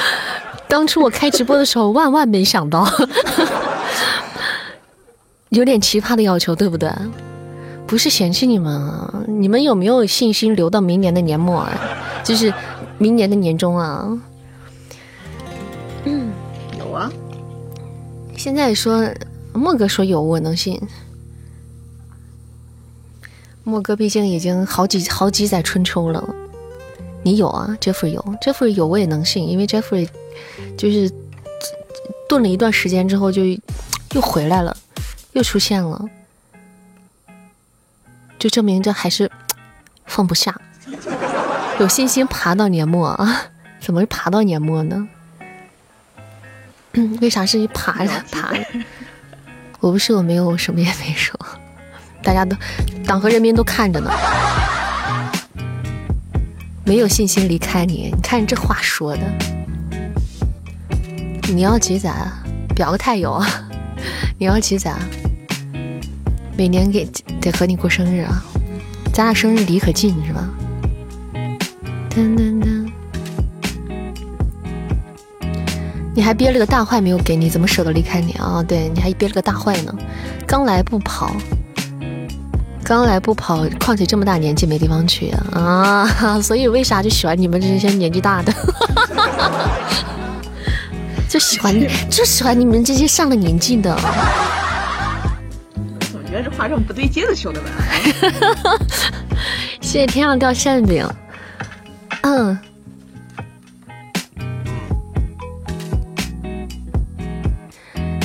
当初我开直播的时候，万万没想到，有点奇葩的要求，对不对？不是嫌弃你们啊，你们有没有信心留到明年的年末啊？就是明年的年终啊？嗯，有啊。现在说。莫哥说有，我能信。莫哥毕竟已经好几好几载春秋了，你有啊？Jeffrey 有，Jeffrey 有我也能信，因为 Jeffrey 就是顿了一段时间之后就又回来了，又出现了，就证明这还是放不下，有信心爬到年末啊？怎么是爬到年末呢？为啥是一爬着爬着？我不是我没有，我什么也没说，大家都党和人民都看着呢，没有信心离开你。你看这话说的，你要几载？表个态有啊？你要几载？每年给得和你过生日啊？咱俩生日离可近是吧？噔噔噔你还憋了个大坏没有给你，怎么舍得离开你啊？对，你还憋了个大坏呢，刚来不跑，刚来不跑，况且这么大年纪没地方去啊，所以为啥就喜欢你们这些年纪大的？就喜欢你就喜欢你们这些上了年纪的。总觉得这话这么不对劲的，兄弟们。谢谢天上掉馅饼。嗯。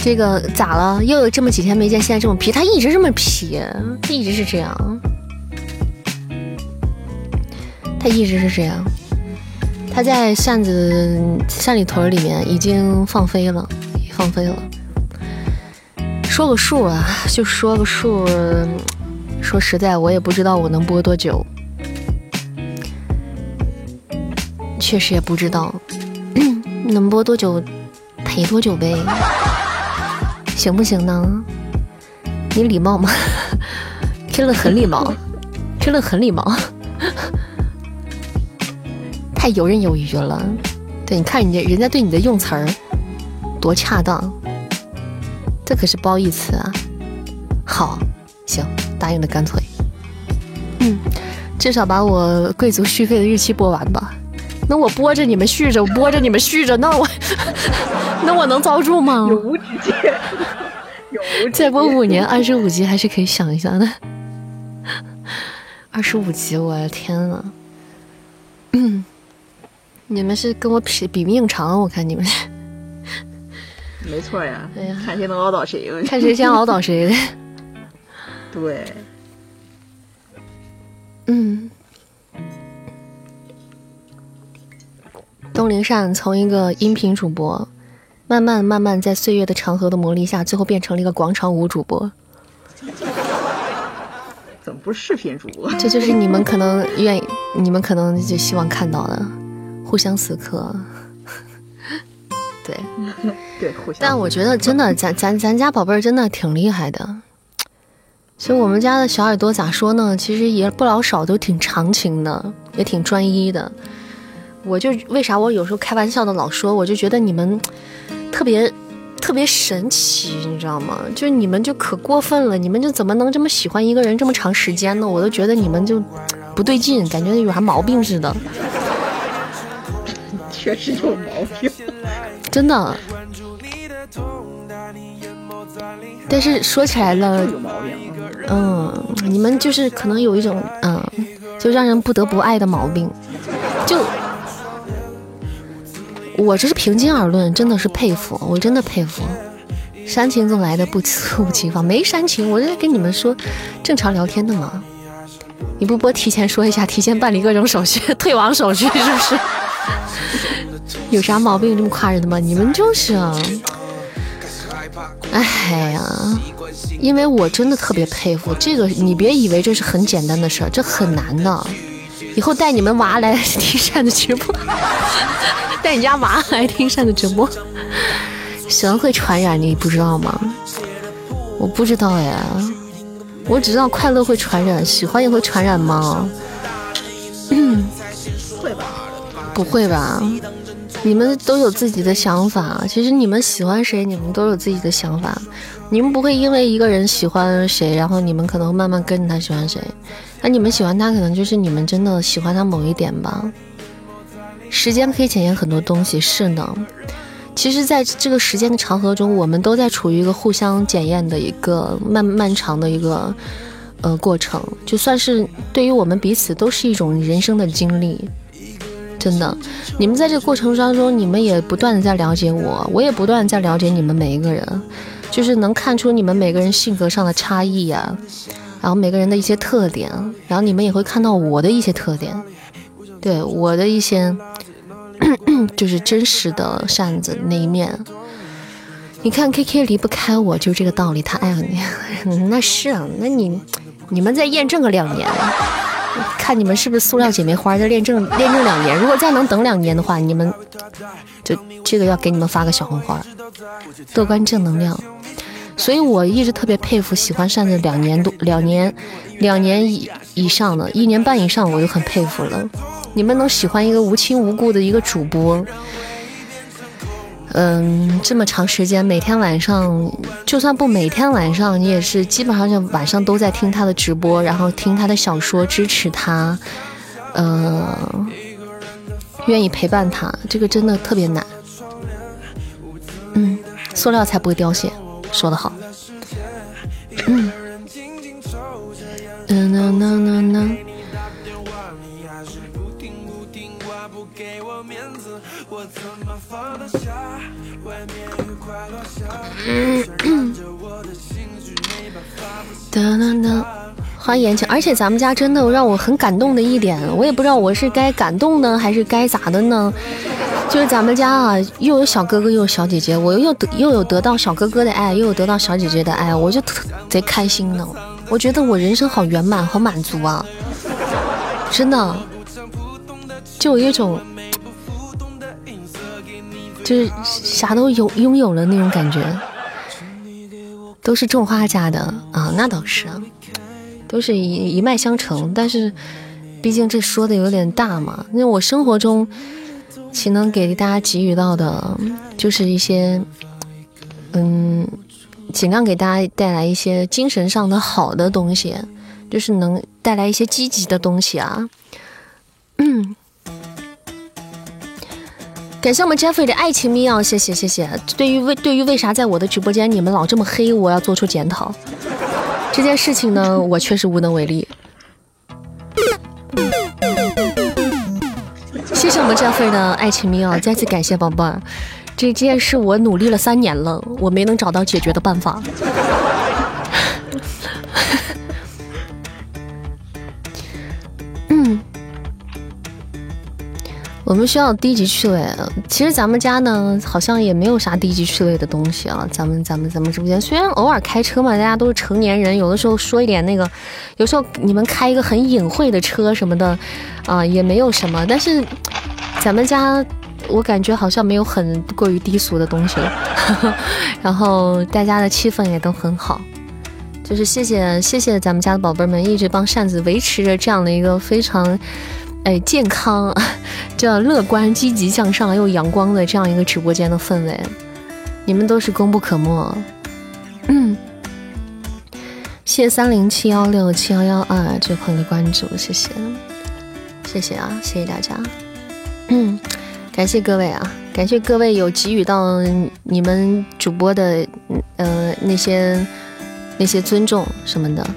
这个咋了？又有这么几天没见，现在这么皮？他一直这么皮，他一直是这样，他一直是这样。他在扇子扇里屯里面已经放飞了，放飞了。说个数啊，就说个数。说实在，我也不知道我能播多久，确实也不知道能播多久，陪多久呗。行不行呢？你礼貌吗？真的很礼貌，真的很礼貌，太游刃有余了。对，你看人家人家对你的用词儿多恰当，这可是褒义词啊。好，行，答应的干脆。嗯，至少把我贵族续费的日期播完吧。那我播着你们续着，我播着你们续着，那我那我能遭住吗？有无止境。再播五年，二十五集还是可以想一下的。二十五集，我的天呐！嗯，你们是跟我比比命长，我看你们。没错呀，哎呀，看谁能熬到谁了。看谁先熬倒谁。对。嗯。东林善从一个音频主播。慢慢慢慢，在岁月的长河的磨砺下，最后变成了一个广场舞主播。怎么不是视频主播？这就是你们可能愿意，你们可能就希望看到的，互相死磕。对，对，互相。但我觉得真的，咱咱咱家宝贝儿真的挺厉害的。其实我们家的小耳朵咋说呢？其实也不老少，都挺长情的，也挺专一的。我就为啥我有时候开玩笑的老说，我就觉得你们。特别特别神奇，你知道吗？就你们就可过分了，你们就怎么能这么喜欢一个人这么长时间呢？我都觉得你们就 不对劲，感觉有啥毛病似的。确实有毛病，真的。但是说起来了，嗯，你们就是可能有一种嗯，就让人不得不爱的毛病，就。我这是平心而论，真的是佩服，我真的佩服。煽情总来的不猝不及防，没煽情，我是跟你们说正常聊天的嘛。你不播提前说一下，提前办理各种手续，退网手续是不是？有啥毛病这么夸人的吗？你们就是啊，哎呀，因为我真的特别佩服这个，你别以为这是很简单的事儿，这很难的。以后带你们娃来听扇子直播，带你家娃来听扇子直播，喜欢会传染，你不知道吗？我不知道呀，我只知道快乐会传染，喜欢也会传染吗？会吧？不会吧？你们都有自己的想法，其实你们喜欢谁，你们都有自己的想法，你们不会因为一个人喜欢谁，然后你们可能慢慢跟着他喜欢谁。那你们喜欢他，可能就是你们真的喜欢他某一点吧。时间可以检验很多东西，是呢。其实，在这个时间的长河中，我们都在处于一个互相检验的一个漫漫长的一个呃过程，就算是对于我们彼此都是一种人生的经历。真的，你们在这个过程当中，你们也不断的在了解我，我也不断在了解你们每一个人，就是能看出你们每个人性格上的差异呀。然后每个人的一些特点，然后你们也会看到我的一些特点，对我的一些 就是真实的扇子那一面。你看 K K 离不开我，就这个道理，他爱你。那是啊，那你你们再验证个两年，看你们是不是塑料姐妹花，再验证验证两年。如果再能等两年的话，你们就这个要给你们发个小红花，乐观正能量。所以我一直特别佩服喜欢扇子两年多、两年、两年以以上的，一年半以上我就很佩服了。你们能喜欢一个无亲无故的一个主播，嗯，这么长时间，每天晚上，就算不每天晚上，你也是基本上就晚上都在听他的直播，然后听他的小说，支持他，嗯，愿意陪伴他，这个真的特别难。嗯，塑料才不会凋谢，说的好。嗯，嗯嗯嗯嗯。噔噔噔，花言情，而且咱们家真的让我很感动的一点，我也不知道我是该感动呢，还是该咋的呢？就是咱们家啊，又有小哥哥，又有小姐姐，我又得又有得到小哥哥的爱，又有得到小姐姐的爱，我就特贼开心呢。我觉得我人生好圆满，好满足啊！真的，就有一种。就是啥都有拥有了那种感觉，都是种花家的啊，那倒是啊，都是一一脉相承。但是，毕竟这说的有点大嘛。因为我生活中，其能给大家给予到的，就是一些，嗯，尽量给大家带来一些精神上的好的东西，就是能带来一些积极的东西啊。嗯。感谢我们 Jeffrey 的爱情密钥，谢谢谢谢。对于为对于为啥在我的直播间你们老这么黑，我要做出检讨。这件事情呢，我确实无能为力。谢谢我们 Jeffrey 的爱情密钥，再次感谢宝贝儿。这件事我努力了三年了，我没能找到解决的办法。我们需要低级趣味，其实咱们家呢好像也没有啥低级趣味的东西啊。咱们咱们咱们直播间虽然偶尔开车嘛，大家都是成年人，有的时候说一点那个，有时候你们开一个很隐晦的车什么的，啊也没有什么。但是咱们家我感觉好像没有很过于低俗的东西了，然后大家的气氛也都很好，就是谢谢谢谢咱们家的宝贝们一直帮扇子维持着这样的一个非常。哎，健康，这乐观、积极向上又阳光的这样一个直播间的氛围，你们都是功不可没。嗯，谢谢三零七幺六七幺幺二这位朋友的关注，谢谢，谢谢啊，谢谢大家。嗯，感谢各位啊，感谢各位有给予到你们主播的呃那些那些尊重什么的。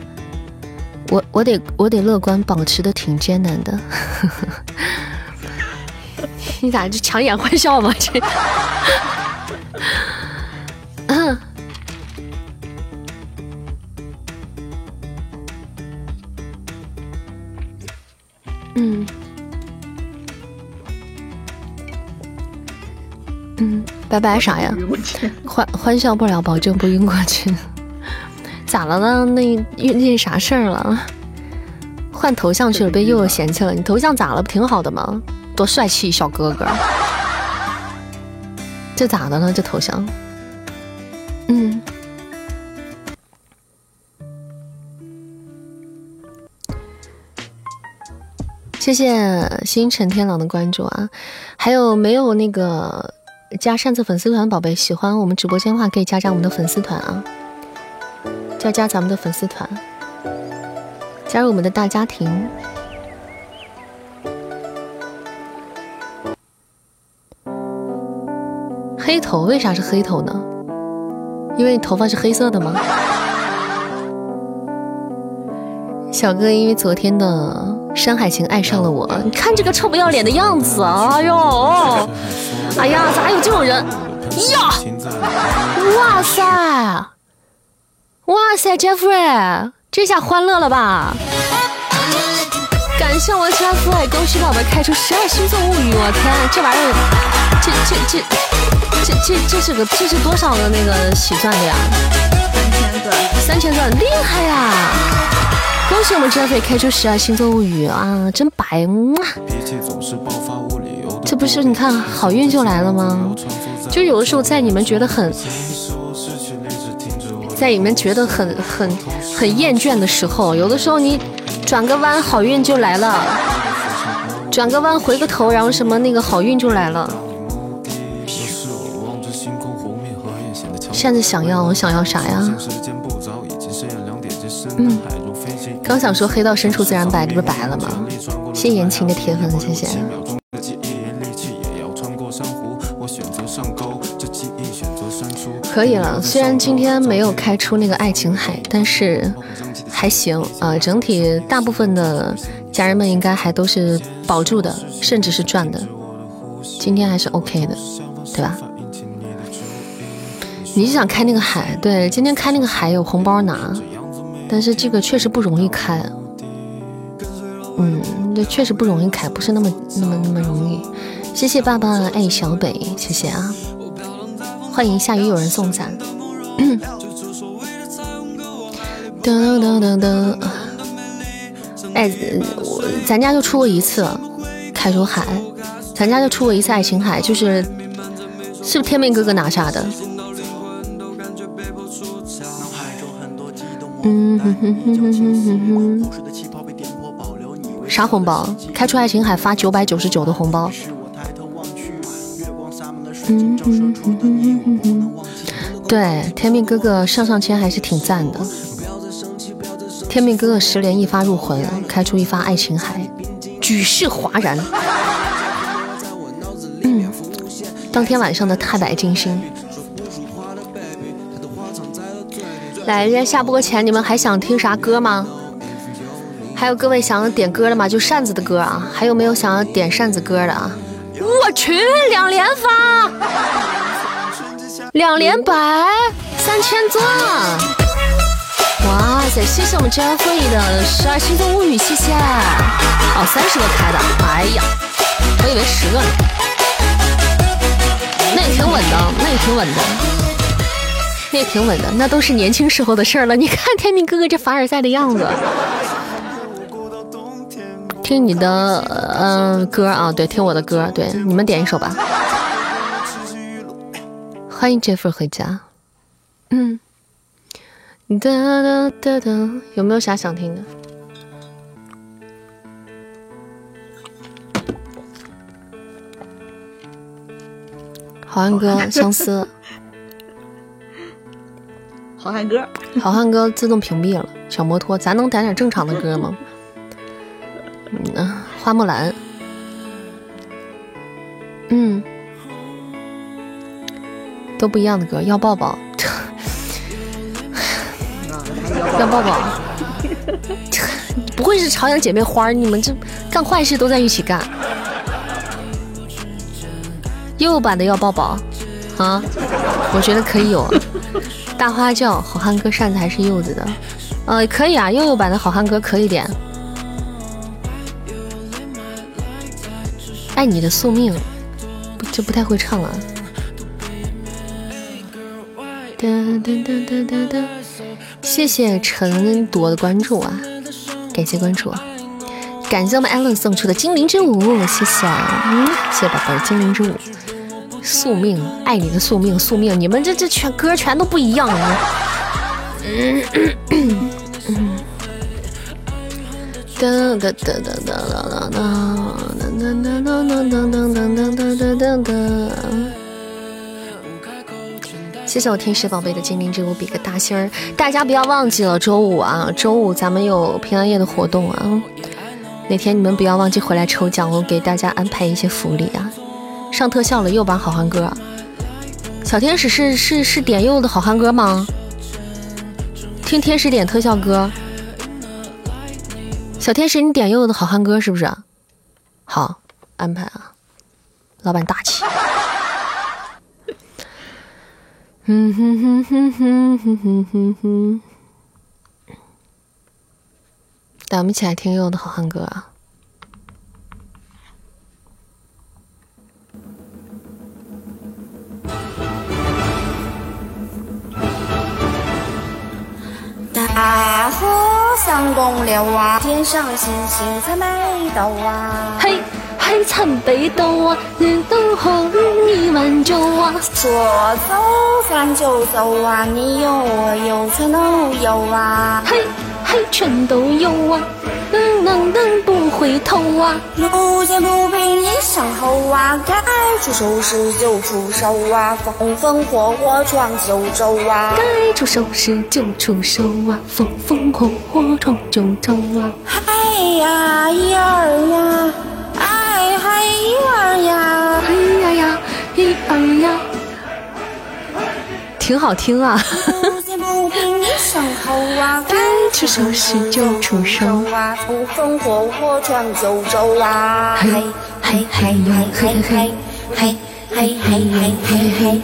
我我得我得乐观，保持的挺艰难的。你咋就强颜欢笑吗？这，嗯，嗯，嗯，拜拜啥呀？欢欢笑不了，保证不晕过去。咋了呢？那遇那啥事儿了？换头像去了，被悠悠嫌弃了。你头像咋了？不挺好的吗？多帅气小哥哥！这咋的了？这头像？嗯。谢谢星辰天狼的关注啊！还有没有那个加扇子粉丝团宝贝？喜欢我们直播间的话，可以加加我们的粉丝团啊！加加咱们的粉丝团，加入我们的大家庭。黑头为啥是黑头呢？因为你头发是黑色的吗？小哥因为昨天的《山海情》爱上了我，你看这个臭不要脸的样子，哎呦，哎呀，咋有这种人呀？哇塞！哇塞，Jeffrey，这下欢乐了吧？感谢我 Jeffrey，恭喜宝贝开出十二星座物语！我天，这玩意儿，这这这这这这是个这是多少个那个喜钻的呀？三千钻，三千钻，厉害呀！恭喜我们 Jeffrey 开出十二星座物语啊，真白！这不是你看好运就来了吗？就有的时候在你们觉得很。在里面觉得很很很厌倦的时候，有的时候你转个弯，好运就来了；转个弯，回个头，然后什么那个好运就来了。现在想要，我想要啥呀？嗯，刚想说黑到深处自然白，这不白了吗？谢言情的铁粉，谢谢。可以了，虽然今天没有开出那个爱琴海，但是还行啊。整体大部分的家人们应该还都是保住的，甚至是赚的。今天还是 OK 的，对吧？你是想开那个海？对，今天开那个海有红包拿，但是这个确实不容易开。嗯，对，确实不容易开，不是那么那么那么容易。谢谢爸爸爱小北，谢谢啊。欢迎下雨有人送伞。噔噔噔噔，哎，我咱家就出过一次开出海，咱家就出过一次爱琴海，就是是不是天命哥哥拿下的？嗯哼哼哼哼哼哼。啥红包？开出爱琴海发九百九十九的红包。对，天命哥哥上上签还是挺赞的。天命哥哥十连一发入魂，开出一发爱琴海，举世哗然。当天晚上的太白金星。来，人家下播前你们还想听啥歌吗？还有各位想点歌的吗？就扇子的歌啊，还有没有想要点扇子歌的啊？我去，两连发，两连白，三千钻！哇塞，谢谢我们 Jeffrey 的十二星座物语，谢谢。哦，三十个开的，哎呀，我以为十个呢。那也挺稳的，那也挺稳的，那也挺稳的，那都是年轻时候的事儿了。你看天明哥哥这凡尔赛的样子。听你的嗯歌啊，对，听我的歌，对，你们点一首吧。欢迎 Jeff 回家。嗯，哒哒哒哒，有没有啥想听的？好汉歌，相思。好汉歌，好汉歌自动屏蔽了。小摩托，咱能点点正常的歌吗？嗯，花木兰，嗯，都不一样的歌，要抱抱，要抱抱，不会是朝阳姐妹花？你们这干坏事都在一起干。悠悠版的要抱抱啊，我觉得可以有。大花轿，好汉歌扇子还是柚子的，呃，可以啊，悠悠版的好汉歌可以点。爱你的宿命，不就不太会唱了。哒哒哒哒哒哒，谢谢陈朵的关注啊，感谢关注，感谢我们艾伦送出的精灵之舞，谢谢，嗯，谢谢宝贝精灵之舞，宿命，爱你的宿命，宿命，你们这这全歌全都不一样啊。嗯。哒哒哒哒哒哒哒哒哒哒哒哒哒哒哒哒哒。谢谢我天使宝贝的精灵之舞，比个大心儿。大家不要忘记了，周五啊，周五咱们有平安夜的活动啊。那天你们不要忘记回来抽奖，我给大家安排一些福利啊。上特效了，又把好汉歌。小天使是是是点右的好汉歌吗？听天使点特效歌。小天使，你点悠悠的好汉歌是不是？好，安排啊，老板大气。哼哼哼哼哼哼哼哼哼，来，我们一起来听悠悠的好汉歌啊。大河上公六啊，天上星星参北斗啊，嘿，还参北斗啊，日都红，一碗酒啊，说走咱就走啊，你有我有全都有啊，嘿。嘿全都有啊，噔噔噔不回头啊。路见不平一声吼啊。啊，该出手时就出手啊，风风火火闯九州啊，该出手时就出手啊，风风火火闯九州啊。嗨呀一二呀，哎嗨一二呀，哎呀呀一二呀，挺好听啊。该出手时就出手啊，风风火火闯九州啊，嘿嘿嘿嘿嘿嘿嘿嘿嘿嘿嘿嘿。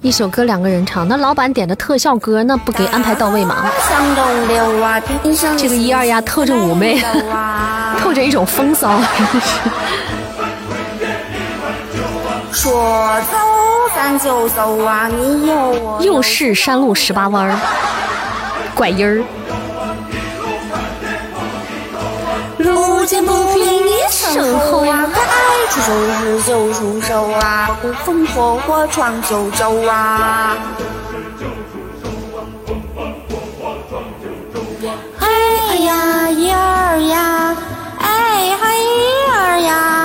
一首歌两个人唱，那老板点的特效歌，那不给安排到位吗？这个一二呀，透着妩媚，透着一种风骚。说走咱就走啊，你有我又是山路十八弯儿，拐音儿。路见不平一声吼啊，该出手时就出手啊，风风火火闯九州啊。哎呀一二呀，哎嗨一二呀，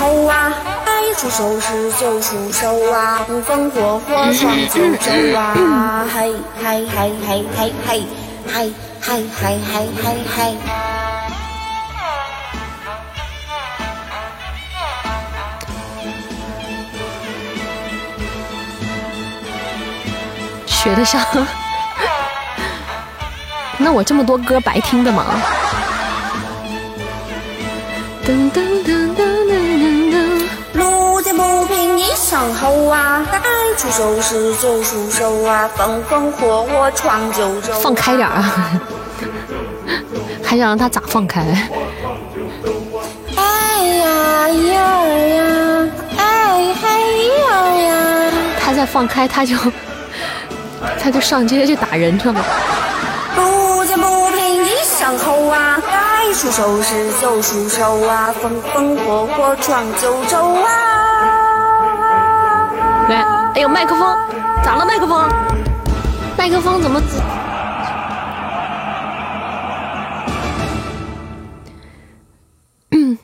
偷啊！该出手时就出手啊！风风火火闯九州啊！嘿嘿嘿嘿嘿嘿嘿嘿嘿嘿嘿嘿。学得上？那我这么多歌白听的吗？噔噔噔。平一声吼啊，该出手时就出手啊，风风火火闯九州。放开点啊！还想让他咋放开？哎呀呀呀，哎嘿呀呀，他再放开，他就他就上街去打人去了。不见不平一声吼啊，该出手时就出手啊，风风火火闯九州啊。来，哎呦，麦克风咋了？麦克风，麦克风怎么？嗯，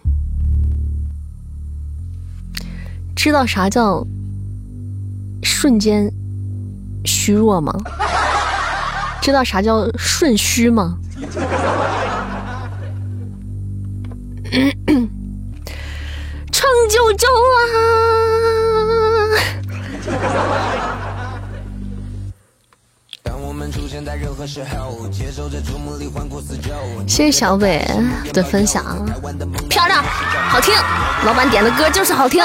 知道啥叫瞬间虚弱吗？知道啥叫瞬虚吗？闯九州啊！谢谢小伟的分享，漂亮，好听，老板点的歌就是好听。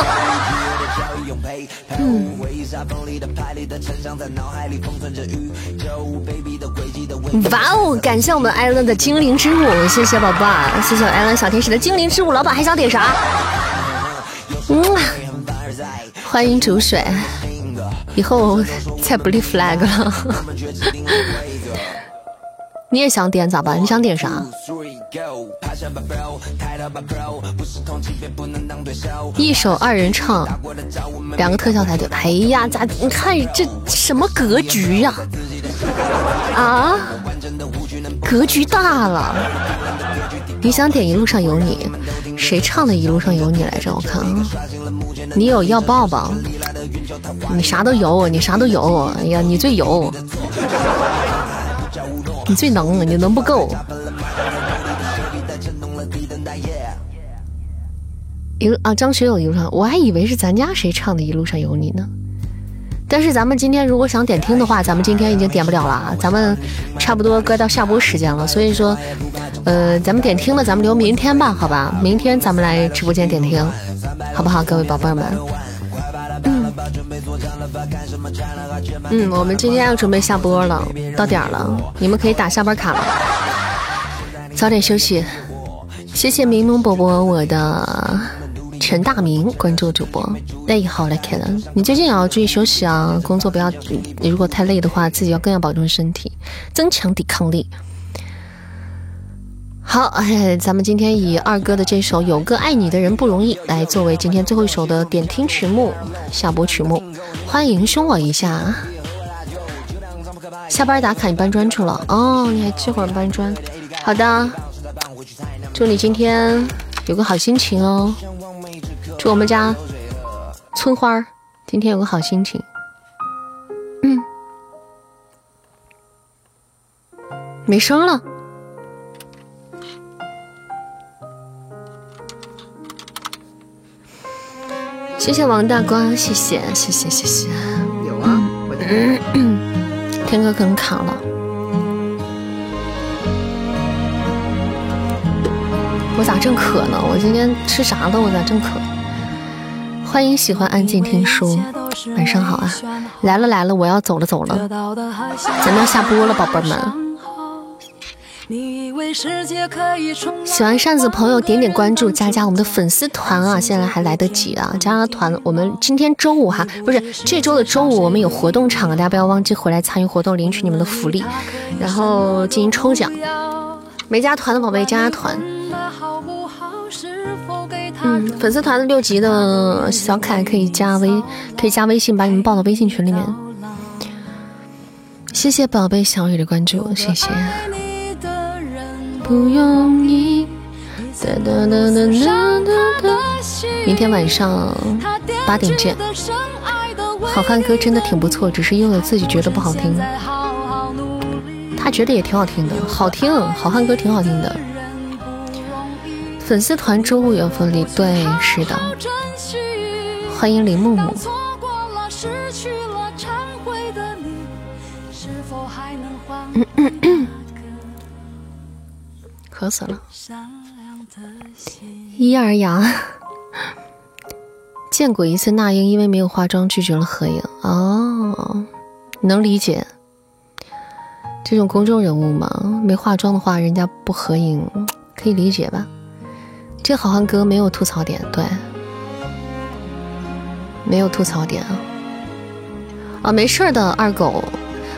嗯，哇哦！感谢我们艾伦的精灵之舞，谢谢宝宝，谢谢艾伦小天使的精灵之舞。老板还想点啥？嗯，欢迎煮水，以后再不立 flag 了。你也想点咋办？你想点啥？一首二人唱，两个特效才对。哎呀，咋？你看这什么格局呀？啊，格局大了。你想点一路上有你？谁唱的一路上有你来着？我看啊，你有要抱抱？你啥都有，你啥都有。哎呀，你最有。你最能，你能不够？一路啊，张学友一路上，我还以为是咱家谁唱的《一路上有你》呢。但是咱们今天如果想点听的话，咱们今天已经点不了了，咱们差不多该到下播时间了。所以说，呃，咱们点听的咱们留明天吧，好吧？明天咱们来直播间点听，好不好，各位宝贝们？嗯，我们今天要准备下播了，到点了，你们可以打下班卡了，早点休息。谢谢明蒙伯伯，我的陈大明关注主播。哎，好嘞 k 了。你最近也要注意休息啊，工作不要，你如果太累的话，自己要更要保重身体，增强抵抗力。好，哎，咱们今天以二哥的这首《有个爱你的人不容易》来作为今天最后一首的点听曲目、下播曲目。欢迎凶我一下，下班打卡你搬砖去了哦，你还这会儿搬砖？好的，祝你今天有个好心情哦。祝我们家村花今天有个好心情。嗯，没声了。谢谢王大瓜，谢谢谢谢谢谢。有啊，我天哥可能卡了。我咋正渴呢？我今天吃啥了？我咋正渴？欢迎喜欢安静听书，晚上好啊！来了来了，我要走了走了，咱们要下播了，宝贝们。喜欢扇子朋友点点关注，加加我们的粉丝团啊！现在还来得及啊，加加团。我们今天周五哈，不是这周的周五，我们有活动场，大家不要忘记回来参与活动，领取你们的福利，然后进行抽奖。没加团的宝贝加加团。嗯，粉丝团的六级的小可爱可以加微，可以加微信，把你们报到微信群里面。谢谢宝贝小雨的关注，谢谢。不容易。明天晚上八点见。好汉歌真的挺不错，只是悠悠自己觉得不好听。他觉得也挺好听的，好听。好汉歌挺好听的。粉丝团周五有福利，对，是的。欢迎林木木。嗯嗯嗯。渴死了，一儿呀，见过一次那英，因为没有化妆拒绝了合影。哦，能理解，这种公众人物嘛，没化妆的话，人家不合影，可以理解吧？这好汉哥没有吐槽点，对，没有吐槽点啊。啊，没事的，二狗。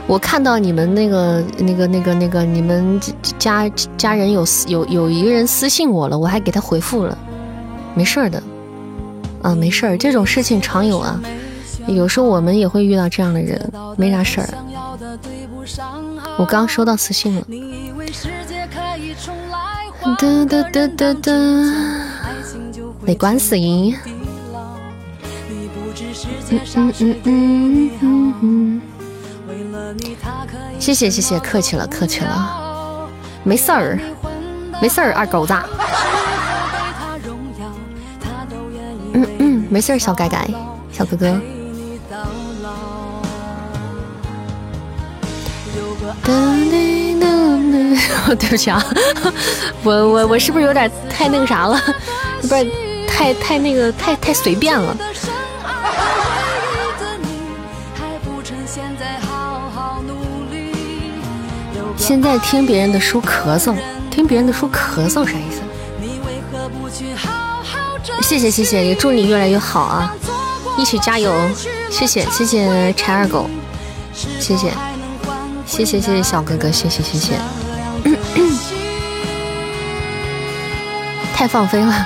我看到你们那个、那个、那个、那个，你们家家人有有有一个人私信我了，我还给他回复了，没事儿的，啊，没事儿，这种事情常有啊，有时候我们也会遇到这样的人，没啥事儿。我刚收到私信了，哒哒哒哒哒，没关系。嗯嗯嗯嗯嗯嗯。谢谢谢谢，客气了客气了，没事儿没事儿，二狗子。嗯嗯，没事儿，小改改，小哥哥。对不起啊，我我我是不是有点太那个啥了？不是太太那个太太随便了。现在听别人的书咳嗽，听别人的书咳嗽啥意思？谢谢谢谢，也祝你越来越好啊！一起加油！谢谢谢谢柴二狗，谢谢谢谢谢谢小哥哥，谢谢谢谢。太放飞了，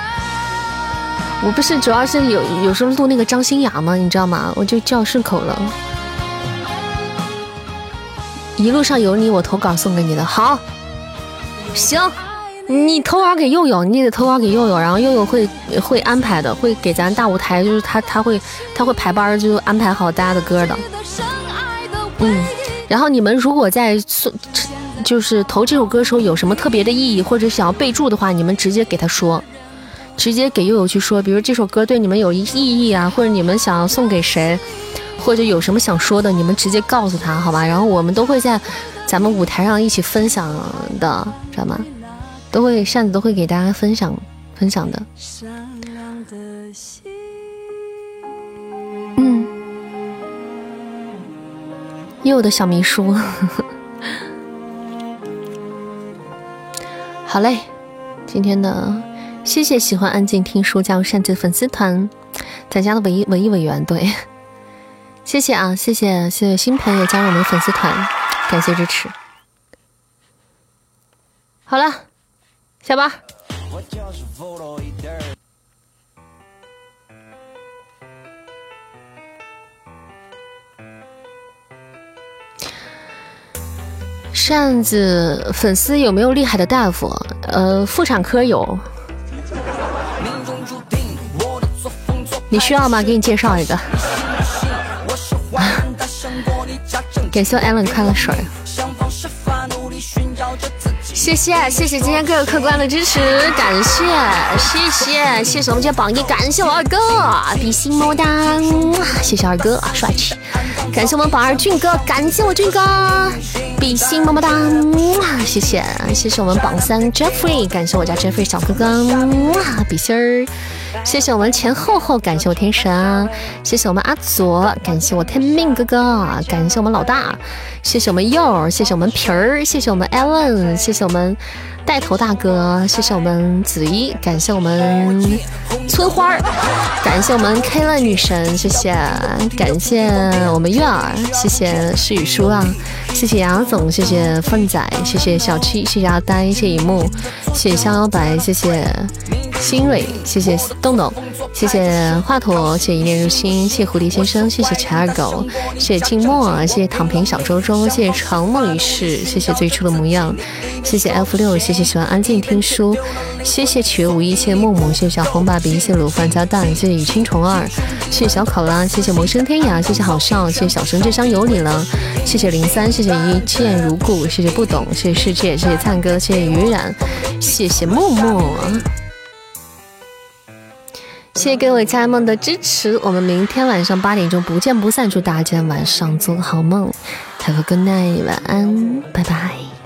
我不是主要是有有时候录那个张新雅吗？你知道吗？我就叫顺口了。一路上有你，我投稿送给你的。好，行，你投稿给佑佑，你得投稿给佑佑，然后佑佑会会安排的，会给咱大舞台，就是他他会他会排班，就安排好大家的歌的。嗯，然后你们如果在送，就是投这首歌时候有什么特别的意义，或者想要备注的话，你们直接给他说，直接给佑佑去说，比如这首歌对你们有意义啊，或者你们想要送给谁。或者有什么想说的，你们直接告诉他，好吧？然后我们都会在咱们舞台上一起分享的，知道吗？都会扇子都会给大家分享分享的。嗯，又的小秘书，好嘞，今天的谢谢喜欢安静听书加入扇子粉丝团，咱家的唯一唯一委员对。谢谢啊，谢谢谢谢新朋友加入我们粉丝团，感谢支持。好了，下班。扇子粉丝有没有厉害的大夫？呃，妇产科有。你需要吗？给你介绍一个。感谢 Allen 快乐水。谢谢谢谢今天各个客官的支持，感谢谢谢谢谢我们今天榜一，感谢我二哥比心么么哒，谢谢二哥帅气，感谢我们榜二俊哥，感谢我俊哥比心么么哒，谢谢谢谢我们榜三 Jeffrey，感谢我家 Jeffrey 小哥哥比心儿。谢谢我们前后后，感谢我天神，谢谢我们阿左，感谢我天命哥哥，感谢我们老大，谢谢我们柚，谢谢我们皮儿，谢谢我们 Allen，谢谢我们带头大哥，谢谢我们子怡，感谢我们村花儿，感谢我们 K 乐女神，谢谢，感谢我们月儿，谢谢诗雨书啊，谢谢杨总，谢谢凤仔，谢谢小七，谢谢阿呆，谢谢一木，谢谢逍遥白，谢谢。新蕊，谢谢洞洞，谢谢华佗，谢谢一念入心，谢谢蝴蝶先生，谢谢柴二狗，谢谢静默，谢谢躺平小周周，谢谢长梦一世，谢谢最初的模样，谢谢 F 六，谢谢谢喜欢安静听书，谢谢曲无一，谢谢木木，谢谢小红爸比，谢谢卤饭加蛋，谢谢雨青虫二，谢谢小考拉，谢谢魔生天涯，谢谢好笑，谢谢小生这厢有你了，谢谢零三，谢谢一见如故，谢谢不懂，谢谢世界，谢谢灿哥，谢谢于冉，谢谢木木。谢谢各位家人们的支持，我们明天晚上八点钟不见不散。祝大家晚上做个好梦，Have a good night，晚安，拜拜。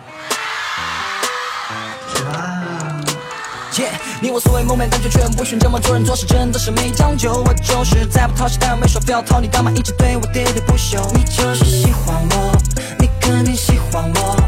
你我所谓梦寐，但却全部寻。这么做人做事真的是没讲究。我就是再不讨喜，但没说非要讨你干嘛？一直对我喋喋不休。你就是喜欢我，你肯定喜欢我。